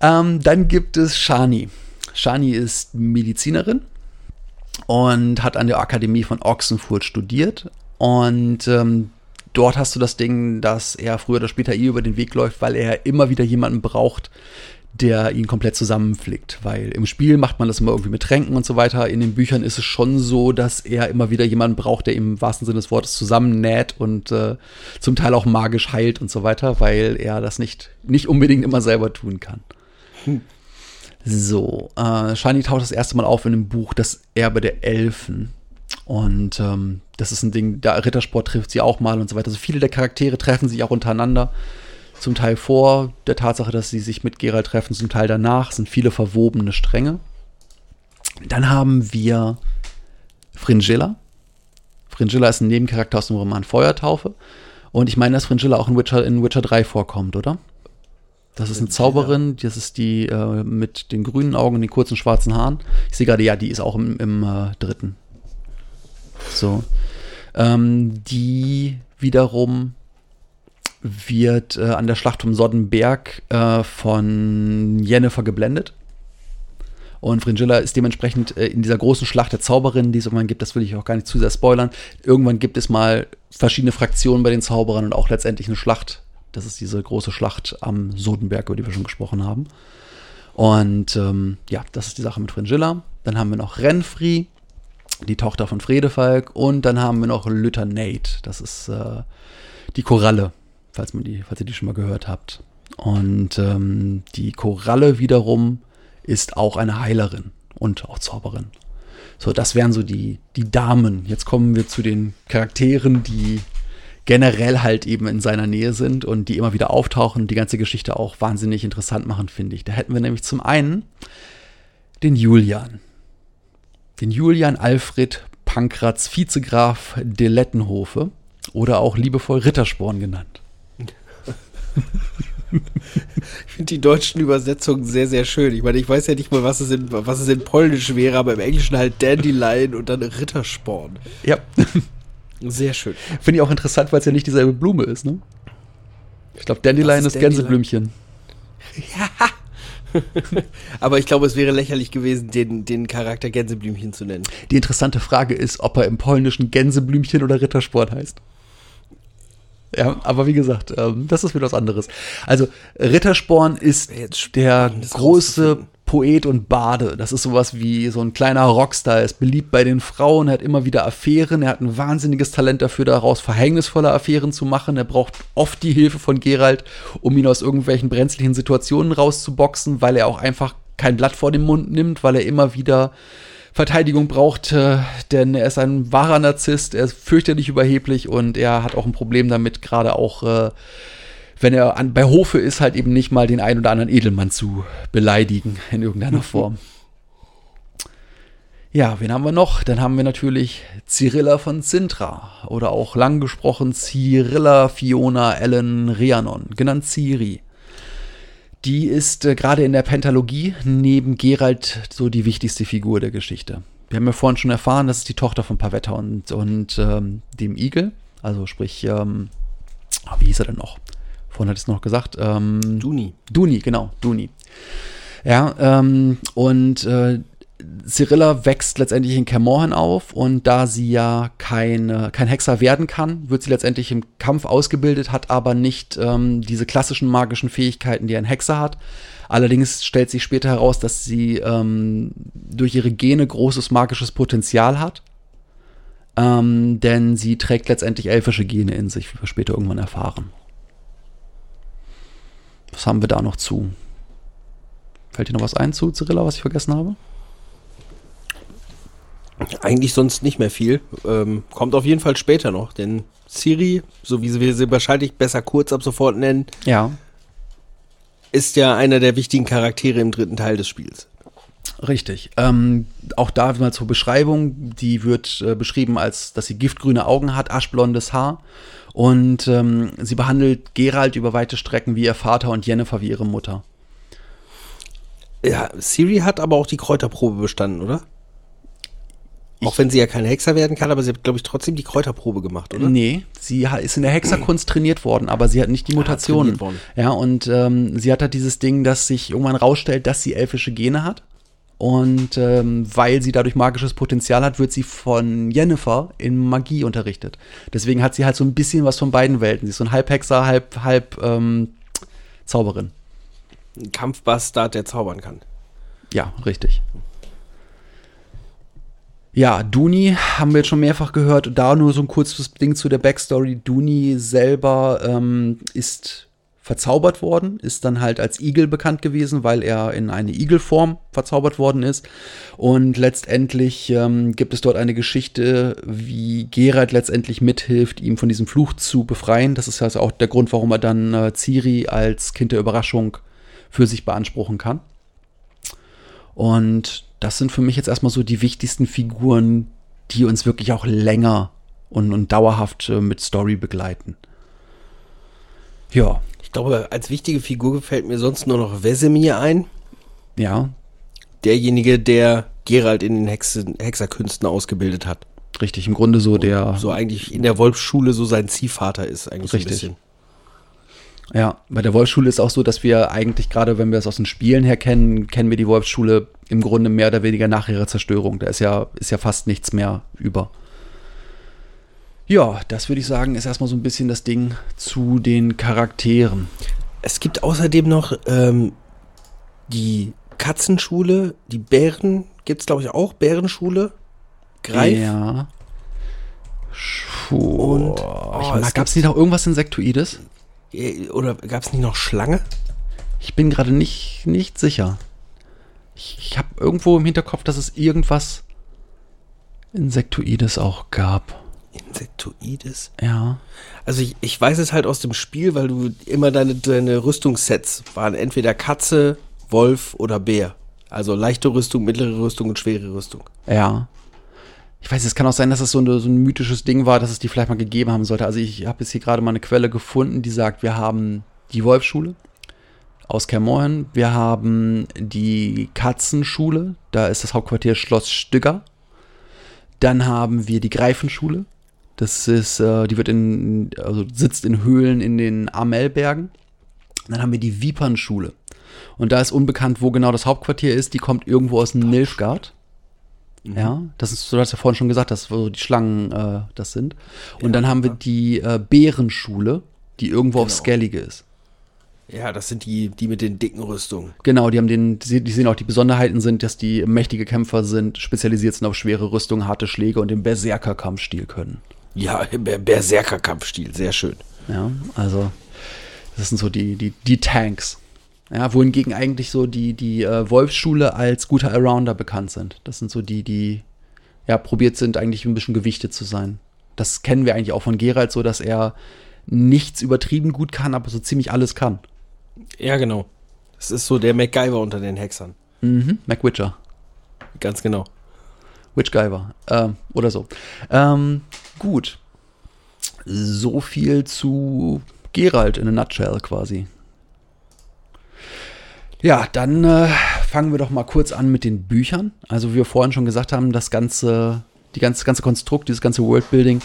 Ähm, dann gibt es Shani. Shani ist Medizinerin und hat an der Akademie von Ochsenfurt studiert. Und ähm, dort hast du das Ding, dass er früher oder später ihr über den Weg läuft, weil er immer wieder jemanden braucht, der ihn komplett zusammenflickt. Weil im Spiel macht man das immer irgendwie mit Tränken und so weiter. In den Büchern ist es schon so, dass er immer wieder jemanden braucht, der im wahrsten Sinne des Wortes zusammennäht und äh, zum Teil auch magisch heilt und so weiter, weil er das nicht, nicht unbedingt immer selber tun kann. So, äh, Shani taucht das erste Mal auf in dem Buch Das Erbe der Elfen. Und ähm, das ist ein Ding, der Rittersport trifft sie auch mal und so weiter. Also viele der Charaktere treffen sich auch untereinander. Zum Teil vor der Tatsache, dass sie sich mit Geralt treffen, zum Teil danach sind viele verwobene Stränge. Dann haben wir Fringilla. Fringilla ist ein Nebencharakter aus dem Roman Feuertaufe. Und ich meine, dass Fringilla auch in Witcher, in Witcher 3 vorkommt, oder? Das ist eine Zauberin, das ist die äh, mit den grünen Augen und den kurzen schwarzen Haaren. Ich sehe gerade, ja, die ist auch im, im äh, dritten. So. Ähm, die wiederum wird äh, an der Schlacht um Soddenberg äh, von Jennifer geblendet. Und Fringilla ist dementsprechend äh, in dieser großen Schlacht der Zauberinnen, die es irgendwann gibt, das will ich auch gar nicht zu sehr spoilern. Irgendwann gibt es mal verschiedene Fraktionen bei den Zauberern und auch letztendlich eine Schlacht. Das ist diese große Schlacht am Sodenberg, über die wir schon gesprochen haben. Und ähm, ja, das ist die Sache mit Fringilla. Dann haben wir noch Renfri, die Tochter von Fredefalk. Und dann haben wir noch Lütter Nate. Das ist äh, die Koralle, falls, man die, falls ihr die schon mal gehört habt. Und ähm, die Koralle wiederum ist auch eine Heilerin und auch Zauberin. So, das wären so die, die Damen. Jetzt kommen wir zu den Charakteren, die generell halt eben in seiner Nähe sind und die immer wieder auftauchen und die ganze Geschichte auch wahnsinnig interessant machen, finde ich. Da hätten wir nämlich zum einen den Julian. Den Julian Alfred Pankratz Vizegraf de Lettenhofe. Oder auch liebevoll Rittersporn genannt. Ich finde die deutschen Übersetzungen sehr, sehr schön. Ich meine, ich weiß ja nicht mal, was es in, was es in Polnisch wäre, aber im Englischen halt Dandelion und dann Rittersporn. Ja. Sehr schön. Finde ich auch interessant, weil es ja nicht dieselbe Blume ist, ne? Ich glaube, Dandelion ist, ist? Gänseblümchen. Aber ich glaube, es wäre lächerlich gewesen, den, den Charakter Gänseblümchen zu nennen. Die interessante Frage ist, ob er im Polnischen Gänseblümchen oder Rittersport heißt. Ja, aber wie gesagt, ähm, das ist wieder was anderes. Also Rittersporn ist der große. Poet und Bade. Das ist sowas wie so ein kleiner Rockstar. Er ist beliebt bei den Frauen, er hat immer wieder Affären, er hat ein wahnsinniges Talent dafür, daraus verhängnisvolle Affären zu machen. Er braucht oft die Hilfe von Geralt, um ihn aus irgendwelchen brenzlichen Situationen rauszuboxen, weil er auch einfach kein Blatt vor den Mund nimmt, weil er immer wieder Verteidigung braucht, denn er ist ein wahrer Narzisst, er ist fürchterlich überheblich und er hat auch ein Problem damit, gerade auch, äh, wenn er an, bei Hofe ist, halt eben nicht mal den einen oder anderen Edelmann zu beleidigen in irgendeiner Form. Ja, wen haben wir noch? Dann haben wir natürlich Cyrilla von Sintra oder auch lang gesprochen Cyrilla Fiona Ellen Rhiannon, genannt Ciri. Die ist äh, gerade in der Pentalogie neben Geralt so die wichtigste Figur der Geschichte. Wir haben ja vorhin schon erfahren, das ist die Tochter von Pavetta und, und ähm, dem Igel. Also sprich, ähm, ah, wie hieß er denn noch? Vorhin hat es noch gesagt. Ähm, Duni. Duni, genau, Duni. Ja, ähm, und äh, Cyrilla wächst letztendlich in Kermorhen auf und da sie ja kein, kein Hexer werden kann, wird sie letztendlich im Kampf ausgebildet, hat aber nicht ähm, diese klassischen magischen Fähigkeiten, die ein Hexer hat. Allerdings stellt sich später heraus, dass sie ähm, durch ihre Gene großes magisches Potenzial hat. Ähm, denn sie trägt letztendlich elfische Gene in sich, wie wir später irgendwann erfahren. Was haben wir da noch zu? Fällt dir noch was ein zu Cyrilla, was ich vergessen habe? Eigentlich sonst nicht mehr viel. Ähm, kommt auf jeden Fall später noch, denn Siri, so wie wir sie wahrscheinlich besser kurz ab sofort nennen, Ja, ist ja einer der wichtigen Charaktere im dritten Teil des Spiels. richtig. Ähm, auch da mal zur Beschreibung, die wird äh, beschrieben als, dass sie giftgrüne Augen hat, aschblondes Haar und ähm, sie behandelt Geralt über weite Strecken wie ihr Vater und Jennifer wie ihre Mutter. Ja, Siri hat aber auch die Kräuterprobe bestanden, oder? Auch wenn sie ja kein Hexer werden kann, aber sie hat, glaube ich, trotzdem die Kräuterprobe gemacht, oder? Nee, sie ist in der Hexerkunst trainiert worden, aber sie hat nicht die Mutationen. trainiert worden. Ja, und ähm, sie hat halt dieses Ding, dass sich irgendwann rausstellt, dass sie elfische Gene hat. Und ähm, weil sie dadurch magisches Potenzial hat, wird sie von Jennifer in Magie unterrichtet. Deswegen hat sie halt so ein bisschen was von beiden Welten. Sie ist so ein Halbhexer, halb, halb ähm, Zauberin. Ein Kampfbastard, der zaubern kann. Ja, richtig. Ja, Duni haben wir jetzt schon mehrfach gehört. Da nur so ein kurzes Ding zu der Backstory. Duni selber ähm, ist verzaubert worden, ist dann halt als Igel bekannt gewesen, weil er in eine Igelform verzaubert worden ist. Und letztendlich ähm, gibt es dort eine Geschichte, wie Geralt letztendlich mithilft, ihm von diesem Fluch zu befreien. Das ist also auch der Grund, warum er dann äh, Ciri als Kind der Überraschung für sich beanspruchen kann. Und das sind für mich jetzt erstmal so die wichtigsten Figuren, die uns wirklich auch länger und, und dauerhaft äh, mit Story begleiten. Ja, Ich glaube, als wichtige Figur fällt mir sonst nur noch Wesemir ein. ja, Derjenige, der Geralt in den Hexen, Hexerkünsten ausgebildet hat. richtig. Im Grunde so der, So eigentlich in der Wolfsschule so sein Ziehvater ist eigentlich Richtig. so ein bisschen. Ja, bei der Wolfsschule ist auch so, dass wir eigentlich gerade, wenn wir es aus den Spielen her kennen, kennen wir die Wolfsschule im Grunde mehr oder weniger nach ihrer Zerstörung. Da ist ja, ist ja fast nichts mehr über. Ja, das würde ich sagen, ist erstmal so ein bisschen das Ding zu den Charakteren. Es gibt außerdem noch ähm, die Katzenschule, die Bären, gibt es glaube ich auch, Bärenschule. Greif. Ja. Und- Und oh, oh, gab es nicht noch irgendwas Insektoides? Äh, Oder gab es nicht noch Schlange? Ich bin gerade nicht, nicht sicher. Ich, ich habe irgendwo im Hinterkopf, dass es irgendwas Insektoides auch gab. Insektoides? Ja. Also ich, ich weiß es halt aus dem Spiel, weil du immer deine, deine Rüstungssets waren entweder Katze, Wolf oder Bär. Also leichte Rüstung, mittlere Rüstung und schwere Rüstung. Ja. Ich weiß, es kann auch sein, dass es so, eine, so ein mythisches Ding war, dass es die vielleicht mal gegeben haben sollte. Also ich habe jetzt hier gerade mal eine Quelle gefunden, die sagt, wir haben die Wolfschule aus Kermorhen, wir haben die Katzenschule, da ist das Hauptquartier Schloss Stügger. Dann haben wir die Greifenschule, das ist, äh, die wird in, also sitzt in Höhlen in den Amelbergen. Dann haben wir die Vipernschule. Und da ist unbekannt, wo genau das Hauptquartier ist. Die kommt irgendwo aus Nilfgaard. Ja, das ist, du hast ja vorhin schon gesagt, dass wo die Schlangen äh, das sind. Und dann haben wir die äh, Bärenschule, die irgendwo auf Genau. Skellige ist. Ja, das sind die, die mit den dicken Rüstungen. Genau, die haben den, die die sehen auch die Besonderheiten sind, dass die mächtige Kämpfer sind, spezialisiert sind auf schwere Rüstung, harte Schläge und den Berserker-Kampfstil können. Ja, Ber- Berserker-Kampfstil, sehr schön. Ja, also das sind so die, die, die Tanks. Ja, wohingegen eigentlich so die, die äh, Wolfsschule als guter Arounder bekannt sind. Das sind so die, die ja probiert sind, eigentlich ein bisschen gewichtet zu sein. Das kennen wir eigentlich auch von Geralt so, dass er nichts übertrieben gut kann, aber so ziemlich alles kann. Ja, genau. Das ist so der MacGyver unter den Hexern. Mhm. McWitcher. Ganz genau. Witchgiver. Ähm, oder so. Ähm, gut. So viel zu Geralt in a nutshell quasi. Ja, dann äh, fangen wir doch mal kurz an mit den Büchern. Also wie wir vorhin schon gesagt haben, das ganze, die ganze, ganze Konstrukt, dieses ganze Worldbuilding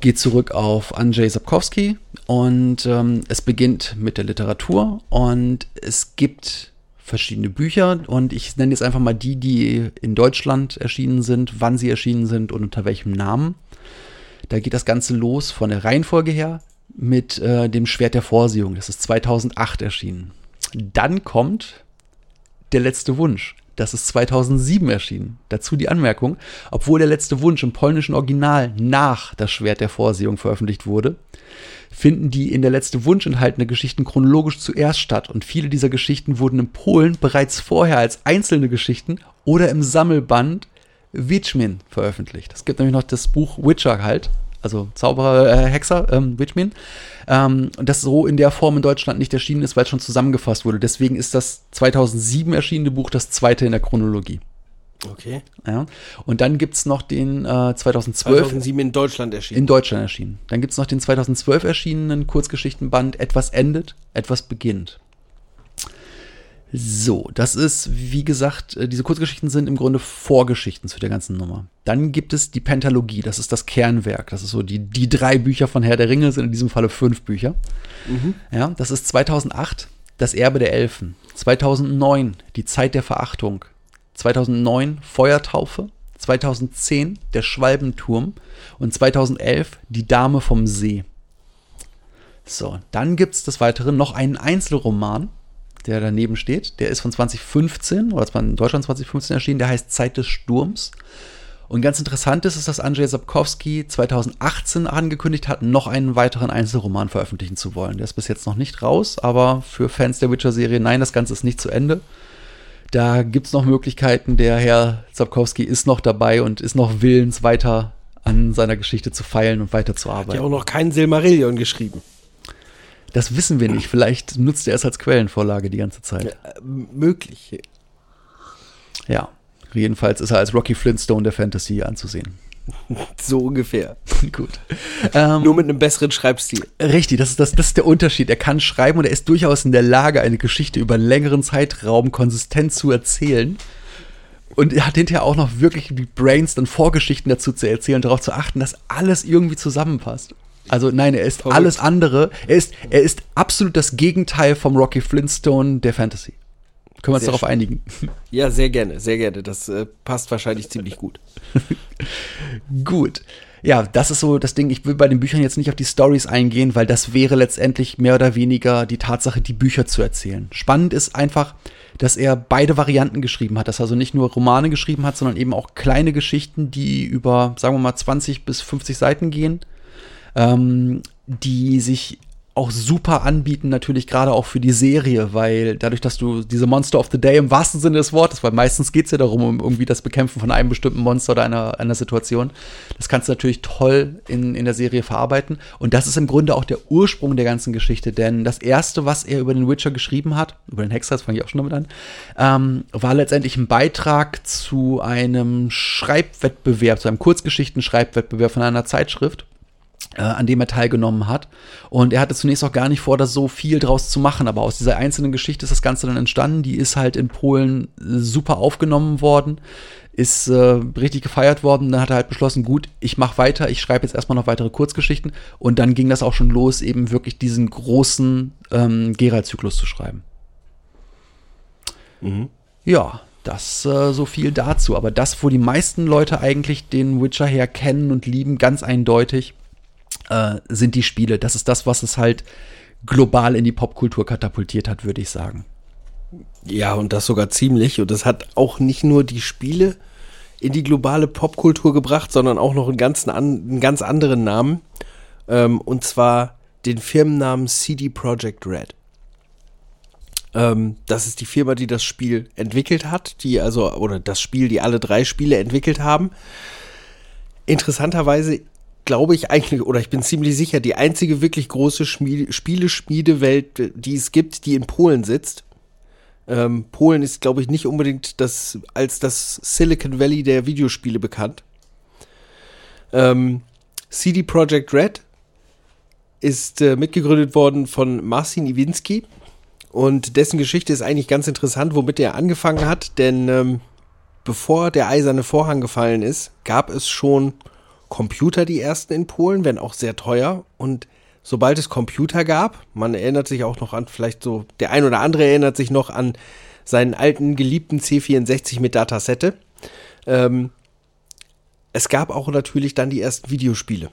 geht zurück auf Andrzej Sapkowski und ähm, es beginnt mit der Literatur und es gibt verschiedene Bücher und ich nenne jetzt einfach mal die, die in Deutschland erschienen sind, wann sie erschienen sind und unter welchem Namen. Da geht das Ganze los von der Reihenfolge her mit äh, dem Schwert der Vorsehung. Das ist 2008 erschienen. Dann kommt der letzte Wunsch. Das ist 2007 erschienen. Dazu die Anmerkung, obwohl der letzte Wunsch im polnischen Original nach das Schwert der Vorsehung veröffentlicht wurde, finden die in der letzte Wunsch enthaltene Geschichten chronologisch zuerst statt und viele dieser Geschichten wurden in Polen bereits vorher als einzelne Geschichten oder im Sammelband Wiedźmin veröffentlicht. Es gibt nämlich noch das Buch Witcher halt, also Zauberer, äh, Hexer, ähm, Wiedźmin, ähm, und das so in der Form in Deutschland nicht erschienen ist, weil es schon zusammengefasst wurde. Deswegen ist das 2007 erschienene Buch das zweite in der Chronologie. Okay. Ja. Und dann gibt es noch den äh, 2012 2007 in Deutschland erschienen. in Deutschland erschienen. Dann gibt es noch den 2012 erschienenen Kurzgeschichtenband Etwas endet, etwas beginnt. So, das ist, wie gesagt, äh, diese Kurzgeschichten sind im Grunde Vorgeschichten zu der ganzen Nummer. Dann gibt es die Pentalogie, das ist das Kernwerk. Das ist so, die, die drei Bücher von Herr der Ringe sind in diesem Falle fünf Bücher. Ja, das ist 2008 Das Erbe der Elfen. 2009 Die Zeit der Verachtung. 2009 Feuertaufe. 2010 Der Schwalbenturm. Und 2011 Die Dame vom See. So, dann gibt es des Weiteren noch einen Einzelroman, der daneben steht. Der ist von 2015 oder zwar in Deutschland 2015 erschienen. Der heißt Zeit des Sturms. Und ganz interessant ist, ist, dass Andrzej Sapkowski 2018 angekündigt hat, noch einen weiteren Einzelroman veröffentlichen zu wollen. Der ist bis jetzt noch nicht raus, aber für Fans der Witcher-Serie, nein, das Ganze ist nicht zu Ende. Da gibt es noch Möglichkeiten. Der Herr Sapkowski ist noch dabei und ist noch willens, weiter an seiner Geschichte zu feilen und Hat ja weiterzuarbeiten. auch noch kein Silmarillion geschrieben. Das wissen wir nicht. Vielleicht nutzt er es als Quellenvorlage die ganze Zeit. Äh, möglich. Ja. Jedenfalls ist er als Rocky Flintstone der Fantasy anzusehen. So ungefähr. Gut. Ähm, Nur mit einem besseren Schreibstil. Richtig, das ist, das, das ist der Unterschied. Er kann schreiben und er ist durchaus in der Lage, eine Geschichte über einen längeren Zeitraum konsistent zu erzählen. Und er hat hinterher auch noch wirklich die Brains, dann Vorgeschichten dazu zu erzählen und darauf zu achten, dass alles irgendwie zusammenpasst. Also nein, er ist Verrückt. alles andere. Er ist, er ist absolut das Gegenteil vom Rocky Flintstone der Fantasy. Können wir uns Sehr darauf schön. einigen? Ja, sehr gerne, sehr gerne. Das äh, passt wahrscheinlich ziemlich gut. Gut. Ja, das ist so das Ding. Ich will bei den Büchern jetzt nicht auf die Stories eingehen, weil das wäre letztendlich mehr oder weniger die Tatsache, die Bücher zu erzählen. Spannend ist einfach, dass er beide Varianten geschrieben hat, dass er also nicht nur Romane geschrieben hat, sondern eben auch kleine Geschichten, die über, sagen wir mal, 20 bis 50 Seiten gehen, ähm, die sich auch super anbieten, natürlich gerade auch für die Serie, weil dadurch, dass du diese Monster of the Day im wahrsten Sinne des Wortes, weil meistens geht es ja darum, um irgendwie das Bekämpfen von einem bestimmten Monster oder einer, einer Situation, das kannst du natürlich toll in, in der Serie verarbeiten. Und das ist im Grunde auch der Ursprung der ganzen Geschichte, denn das erste, was er über den Witcher geschrieben hat, über den Hexer, das fange ich auch schon damit an, ähm, war letztendlich ein Beitrag zu einem Schreibwettbewerb, zu einem Kurzgeschichten-Schreibwettbewerb von einer Zeitschrift an dem er teilgenommen hat. Und er hatte zunächst auch gar nicht vor, da so viel draus zu machen. Aber aus dieser einzelnen Geschichte ist das Ganze dann entstanden. Die ist halt in Polen super aufgenommen worden, ist äh, richtig gefeiert worden. Dann hat er halt beschlossen, gut, ich mache weiter, ich schreibe jetzt erstmal noch weitere Kurzgeschichten. Und dann ging das auch schon los, eben wirklich diesen großen ähm, Geralt-Zyklus zu schreiben. Mhm. Ja, das äh, so viel dazu. Aber das, wo die meisten Leute eigentlich den Witcher her kennen und lieben, ganz eindeutig, äh, sind die Spiele. Das ist das, was es halt global in die Popkultur katapultiert hat, würde ich sagen. Ja, und das sogar ziemlich. Und das hat auch nicht nur die Spiele in die globale Popkultur gebracht, sondern auch noch einen, ganzen einen ganz anderen Namen. Ähm, und zwar den Firmennamen CD Projekt Red. Ähm, das ist die Firma, die das Spiel entwickelt hat, die also, oder das Spiel, die alle drei Spiele entwickelt haben. Interessanterweise glaube ich eigentlich, oder ich bin ziemlich sicher, die einzige wirklich große Schmiede, Spieleschmiedewelt, die es gibt, die in Polen sitzt. Ähm, Polen ist, glaube ich, nicht unbedingt das, als das Silicon Valley der Videospiele bekannt. Ähm, CD Projekt Red ist äh, mitgegründet worden von Marcin Iwinski und dessen Geschichte ist eigentlich ganz interessant, womit er angefangen hat, denn ähm, bevor der eiserne Vorhang gefallen ist, gab es schon Computer die ersten in Polen, wenn auch sehr teuer. Und sobald es Computer gab, man erinnert sich auch noch an, vielleicht so, der ein oder andere erinnert sich noch an seinen alten geliebten C64 mit Datasette. Ähm, es gab auch natürlich dann die ersten Videospiele.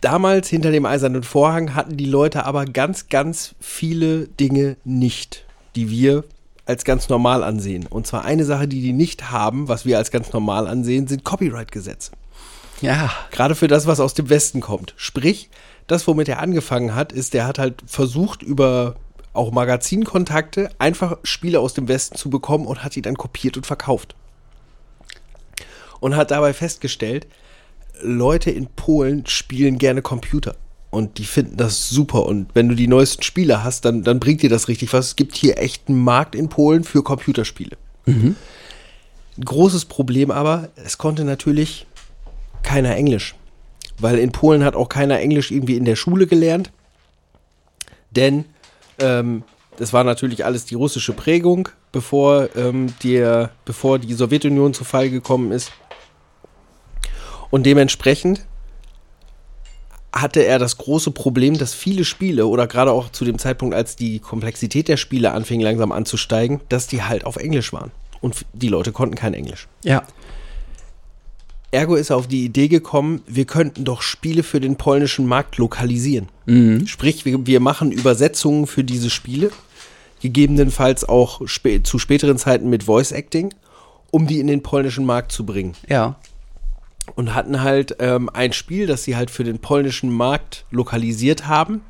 Damals hinter dem eisernen Vorhang hatten die Leute aber ganz, ganz viele Dinge nicht, die wir als ganz normal ansehen. Und zwar eine Sache, die die nicht haben, was wir als ganz normal ansehen, sind Copyright-Gesetze. Ja. Gerade für das, was aus dem Westen kommt. Sprich, das, womit er angefangen hat, ist, der hat halt versucht, über auch Magazinkontakte einfach Spiele aus dem Westen zu bekommen und hat die dann kopiert und verkauft. Und hat dabei festgestellt, Leute in Polen spielen gerne Computer und die finden das super. Und wenn du die neuesten Spiele hast, dann, dann bringt dir das richtig was. Es gibt hier echt einen Markt in Polen für Computerspiele. Mhm. Großes Problem aber, es konnte natürlich keiner Englisch. Weil in Polen hat auch keiner Englisch irgendwie in der Schule gelernt. Denn ähm, das war natürlich alles die russische Prägung, bevor, ähm, der, bevor die Sowjetunion zu Fall gekommen ist. Und dementsprechend hatte er das große Problem, dass viele Spiele oder gerade auch zu dem Zeitpunkt, als die Komplexität der Spiele anfing langsam anzusteigen, dass die halt auf Englisch waren. Und die Leute konnten kein Englisch. Ja. Ergo ist er auf die Idee gekommen, wir könnten doch Spiele für den polnischen Markt lokalisieren. Mhm. Sprich, wir, wir, machen Übersetzungen für diese Spiele, gegebenenfalls auch spä zu späteren Zeiten mit Voice Acting, um die in den polnischen Markt zu bringen. Ja und hatten halt ähm, ein Spiel, das sie halt für den polnischen Markt lokalisiert haben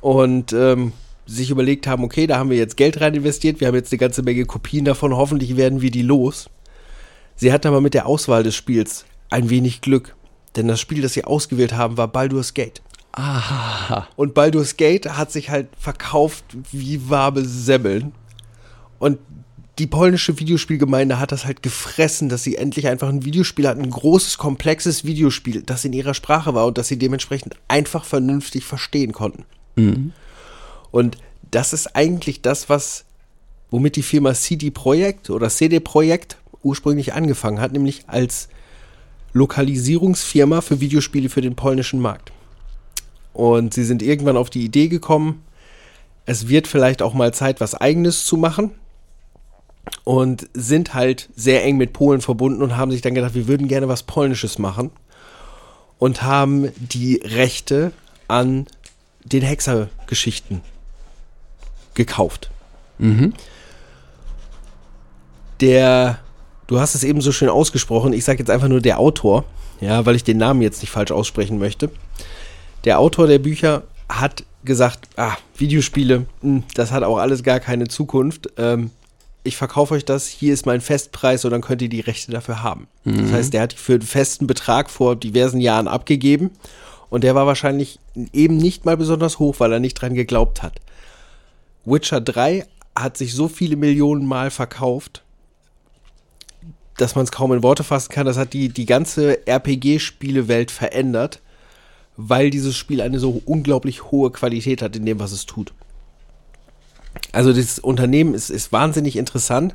und ähm, sich überlegt haben, okay, da haben wir jetzt Geld rein investiert, wir haben jetzt eine ganze Menge Kopien davon, hoffentlich werden wir die los. Sie hatten aber mit der Auswahl des Spiels ein wenig Glück, denn das Spiel, das sie ausgewählt haben, war Baldur's Gate. Aha. Und Baldur's Gate hat sich halt verkauft wie warme Semmeln. Und die polnische Videospielgemeinde hat das halt gefressen, dass sie endlich einfach ein Videospiel hatten, ein großes, komplexes Videospiel, das in ihrer Sprache war und das sie dementsprechend einfach vernünftig verstehen konnten. Mhm. Und das ist eigentlich das, was, womit die Firma CD Projekt oder CD Projekt ursprünglich angefangen hat, nämlich als Lokalisierungsfirma für Videospiele für den polnischen Markt. Und sie sind irgendwann auf die Idee gekommen, es wird vielleicht auch mal Zeit, was eigenes zu machen und sind halt sehr eng mit Polen verbunden und haben sich dann gedacht, wir würden gerne was Polnisches machen und haben die Rechte an den Hexergeschichten gekauft. Mhm. Der, du hast es eben so schön ausgesprochen, ich sage jetzt einfach nur der Autor, ja, weil ich den Namen jetzt nicht falsch aussprechen möchte. Der Autor der Bücher hat gesagt, ah, Videospiele, mh, das hat auch alles gar keine Zukunft. Ähm, ich verkaufe euch das, hier ist mein Festpreis und dann könnt ihr die Rechte dafür haben. Das heißt, der hat für einen festen Betrag vor diversen Jahren abgegeben und der war wahrscheinlich eben nicht mal besonders hoch, weil er nicht dran geglaubt hat. Witcher 3 hat sich so viele Millionen Mal verkauft, dass man es kaum in Worte fassen kann. Das hat die, die ganze RPG-Spielewelt verändert, weil dieses Spiel eine so unglaublich hohe Qualität hat in dem, was es tut. Also das Unternehmen ist, ist wahnsinnig interessant.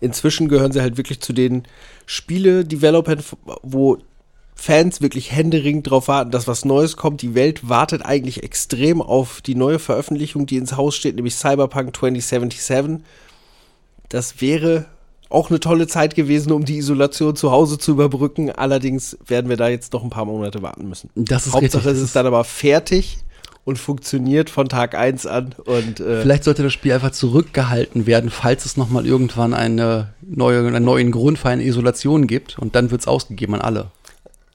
Inzwischen gehören sie halt wirklich zu den Spiele-Developern, wo Fans wirklich händeringend drauf warten, dass was Neues kommt. Die Welt wartet eigentlich extrem auf die neue Veröffentlichung, die ins Haus steht, nämlich Cyberpunk 2077. Das wäre auch eine tolle Zeit gewesen, um die Isolation zu Hause zu überbrücken. Allerdings werden wir da jetzt noch ein paar Monate warten müssen. Das ist Hauptsache, richtig. es ist dann aber fertig und funktioniert von Tag 1 an. Und äh, Vielleicht sollte das Spiel einfach zurückgehalten werden, falls es nochmal irgendwann eine neue, einen neuen Grund für eine Isolation gibt und dann wird es ausgegeben an alle.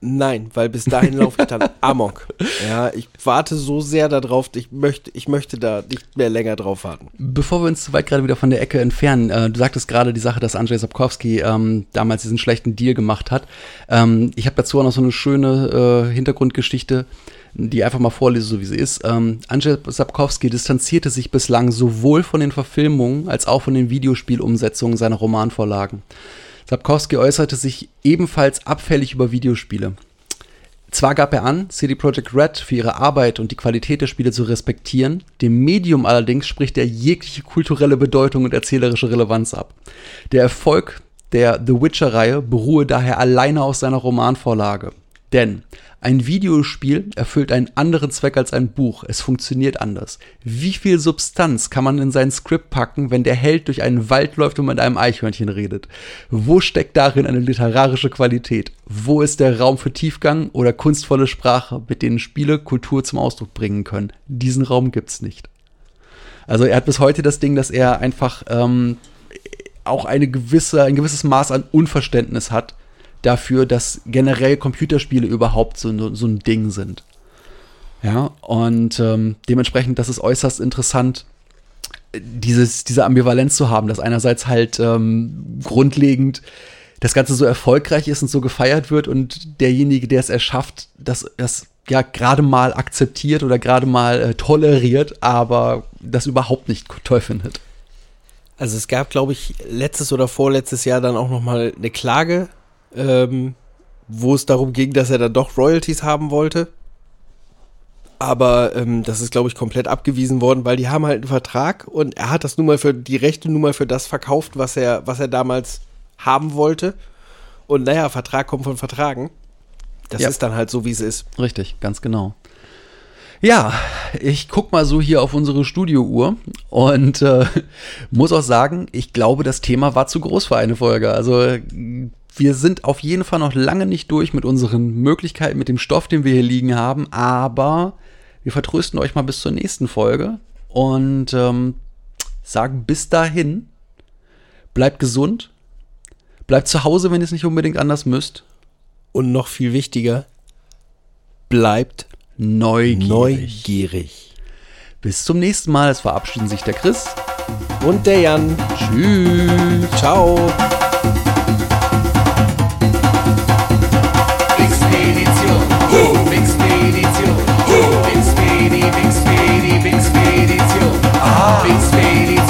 Nein, weil bis dahin laufe ich dann amok. Ja, ich warte so sehr darauf, ich möchte, ich möchte da nicht mehr länger drauf warten. Bevor wir uns zu weit gerade wieder von der Ecke entfernen, äh, du sagtest gerade die Sache, dass Andrzej Sapkowski ähm, damals diesen schlechten Deal gemacht hat. Ähm, ich habe dazu auch noch so eine schöne äh, Hintergrundgeschichte, die einfach mal vorlese, so wie sie ist. Ähm, Andrzej Sapkowski distanzierte sich bislang sowohl von den Verfilmungen als auch von den Videospielumsetzungen seiner Romanvorlagen. Sapkowski äußerte sich ebenfalls abfällig über Videospiele. Zwar gab er an, CD Projekt Red für ihre Arbeit und die Qualität der Spiele zu respektieren, dem Medium allerdings spricht er jegliche kulturelle Bedeutung und erzählerische Relevanz ab. Der Erfolg der The Witcher-Reihe beruhe daher alleine aus seiner Romanvorlage. Denn ein Videospiel erfüllt einen anderen Zweck als ein Buch. Es funktioniert anders. Wie viel Substanz kann man in sein Skript packen, wenn der Held durch einen Wald läuft und mit einem Eichhörnchen redet? Wo steckt darin eine literarische Qualität? Wo ist der Raum für Tiefgang oder kunstvolle Sprache, mit denen Spiele Kultur zum Ausdruck bringen können? Diesen Raum gibt's nicht. Also er hat bis heute das Ding, dass er einfach ähm, auch eine gewisse, ein gewisses Maß an Unverständnis hat dafür, dass generell Computerspiele überhaupt so, so ein Ding sind. Ja, und ähm, dementsprechend, das ist äußerst interessant, dieses, diese Ambivalenz zu haben, dass einerseits halt ähm, grundlegend das Ganze so erfolgreich ist und so gefeiert wird und derjenige, der es erschafft, das, das ja gerade mal akzeptiert oder gerade mal äh, toleriert, aber das überhaupt nicht toll findet. Also es gab, glaube ich, letztes oder vorletztes Jahr dann auch noch mal eine Klage, ähm, wo es darum ging, dass er dann doch Royalties haben wollte. Aber ähm, das ist, glaube ich, komplett abgewiesen worden, weil die haben halt einen Vertrag und er hat das nun mal für die Rechte nun mal für das verkauft, was er, was er damals haben wollte. Und naja, Vertrag kommt von Vertragen. Das Ja. ist dann halt so, wie es ist. Richtig, ganz genau. Ja, ich guck mal so hier auf unsere Studiouhr und äh, muss auch sagen, ich glaube, das Thema war zu groß für eine Folge. Also wir sind auf jeden Fall noch lange nicht durch mit unseren Möglichkeiten, mit dem Stoff, den wir hier liegen haben, aber wir vertrösten euch mal bis zur nächsten Folge und ähm, sagen bis dahin, bleibt gesund, bleibt zu Hause, wenn ihr es nicht unbedingt anders müsst, Und noch viel wichtiger, bleibt neugierig. neugierig. Bis zum nächsten Mal. Es verabschieden sich der Chris. Und der Jan. Tschüss. Ciao. Big speedy, Big Spirit, yo. Big speedy.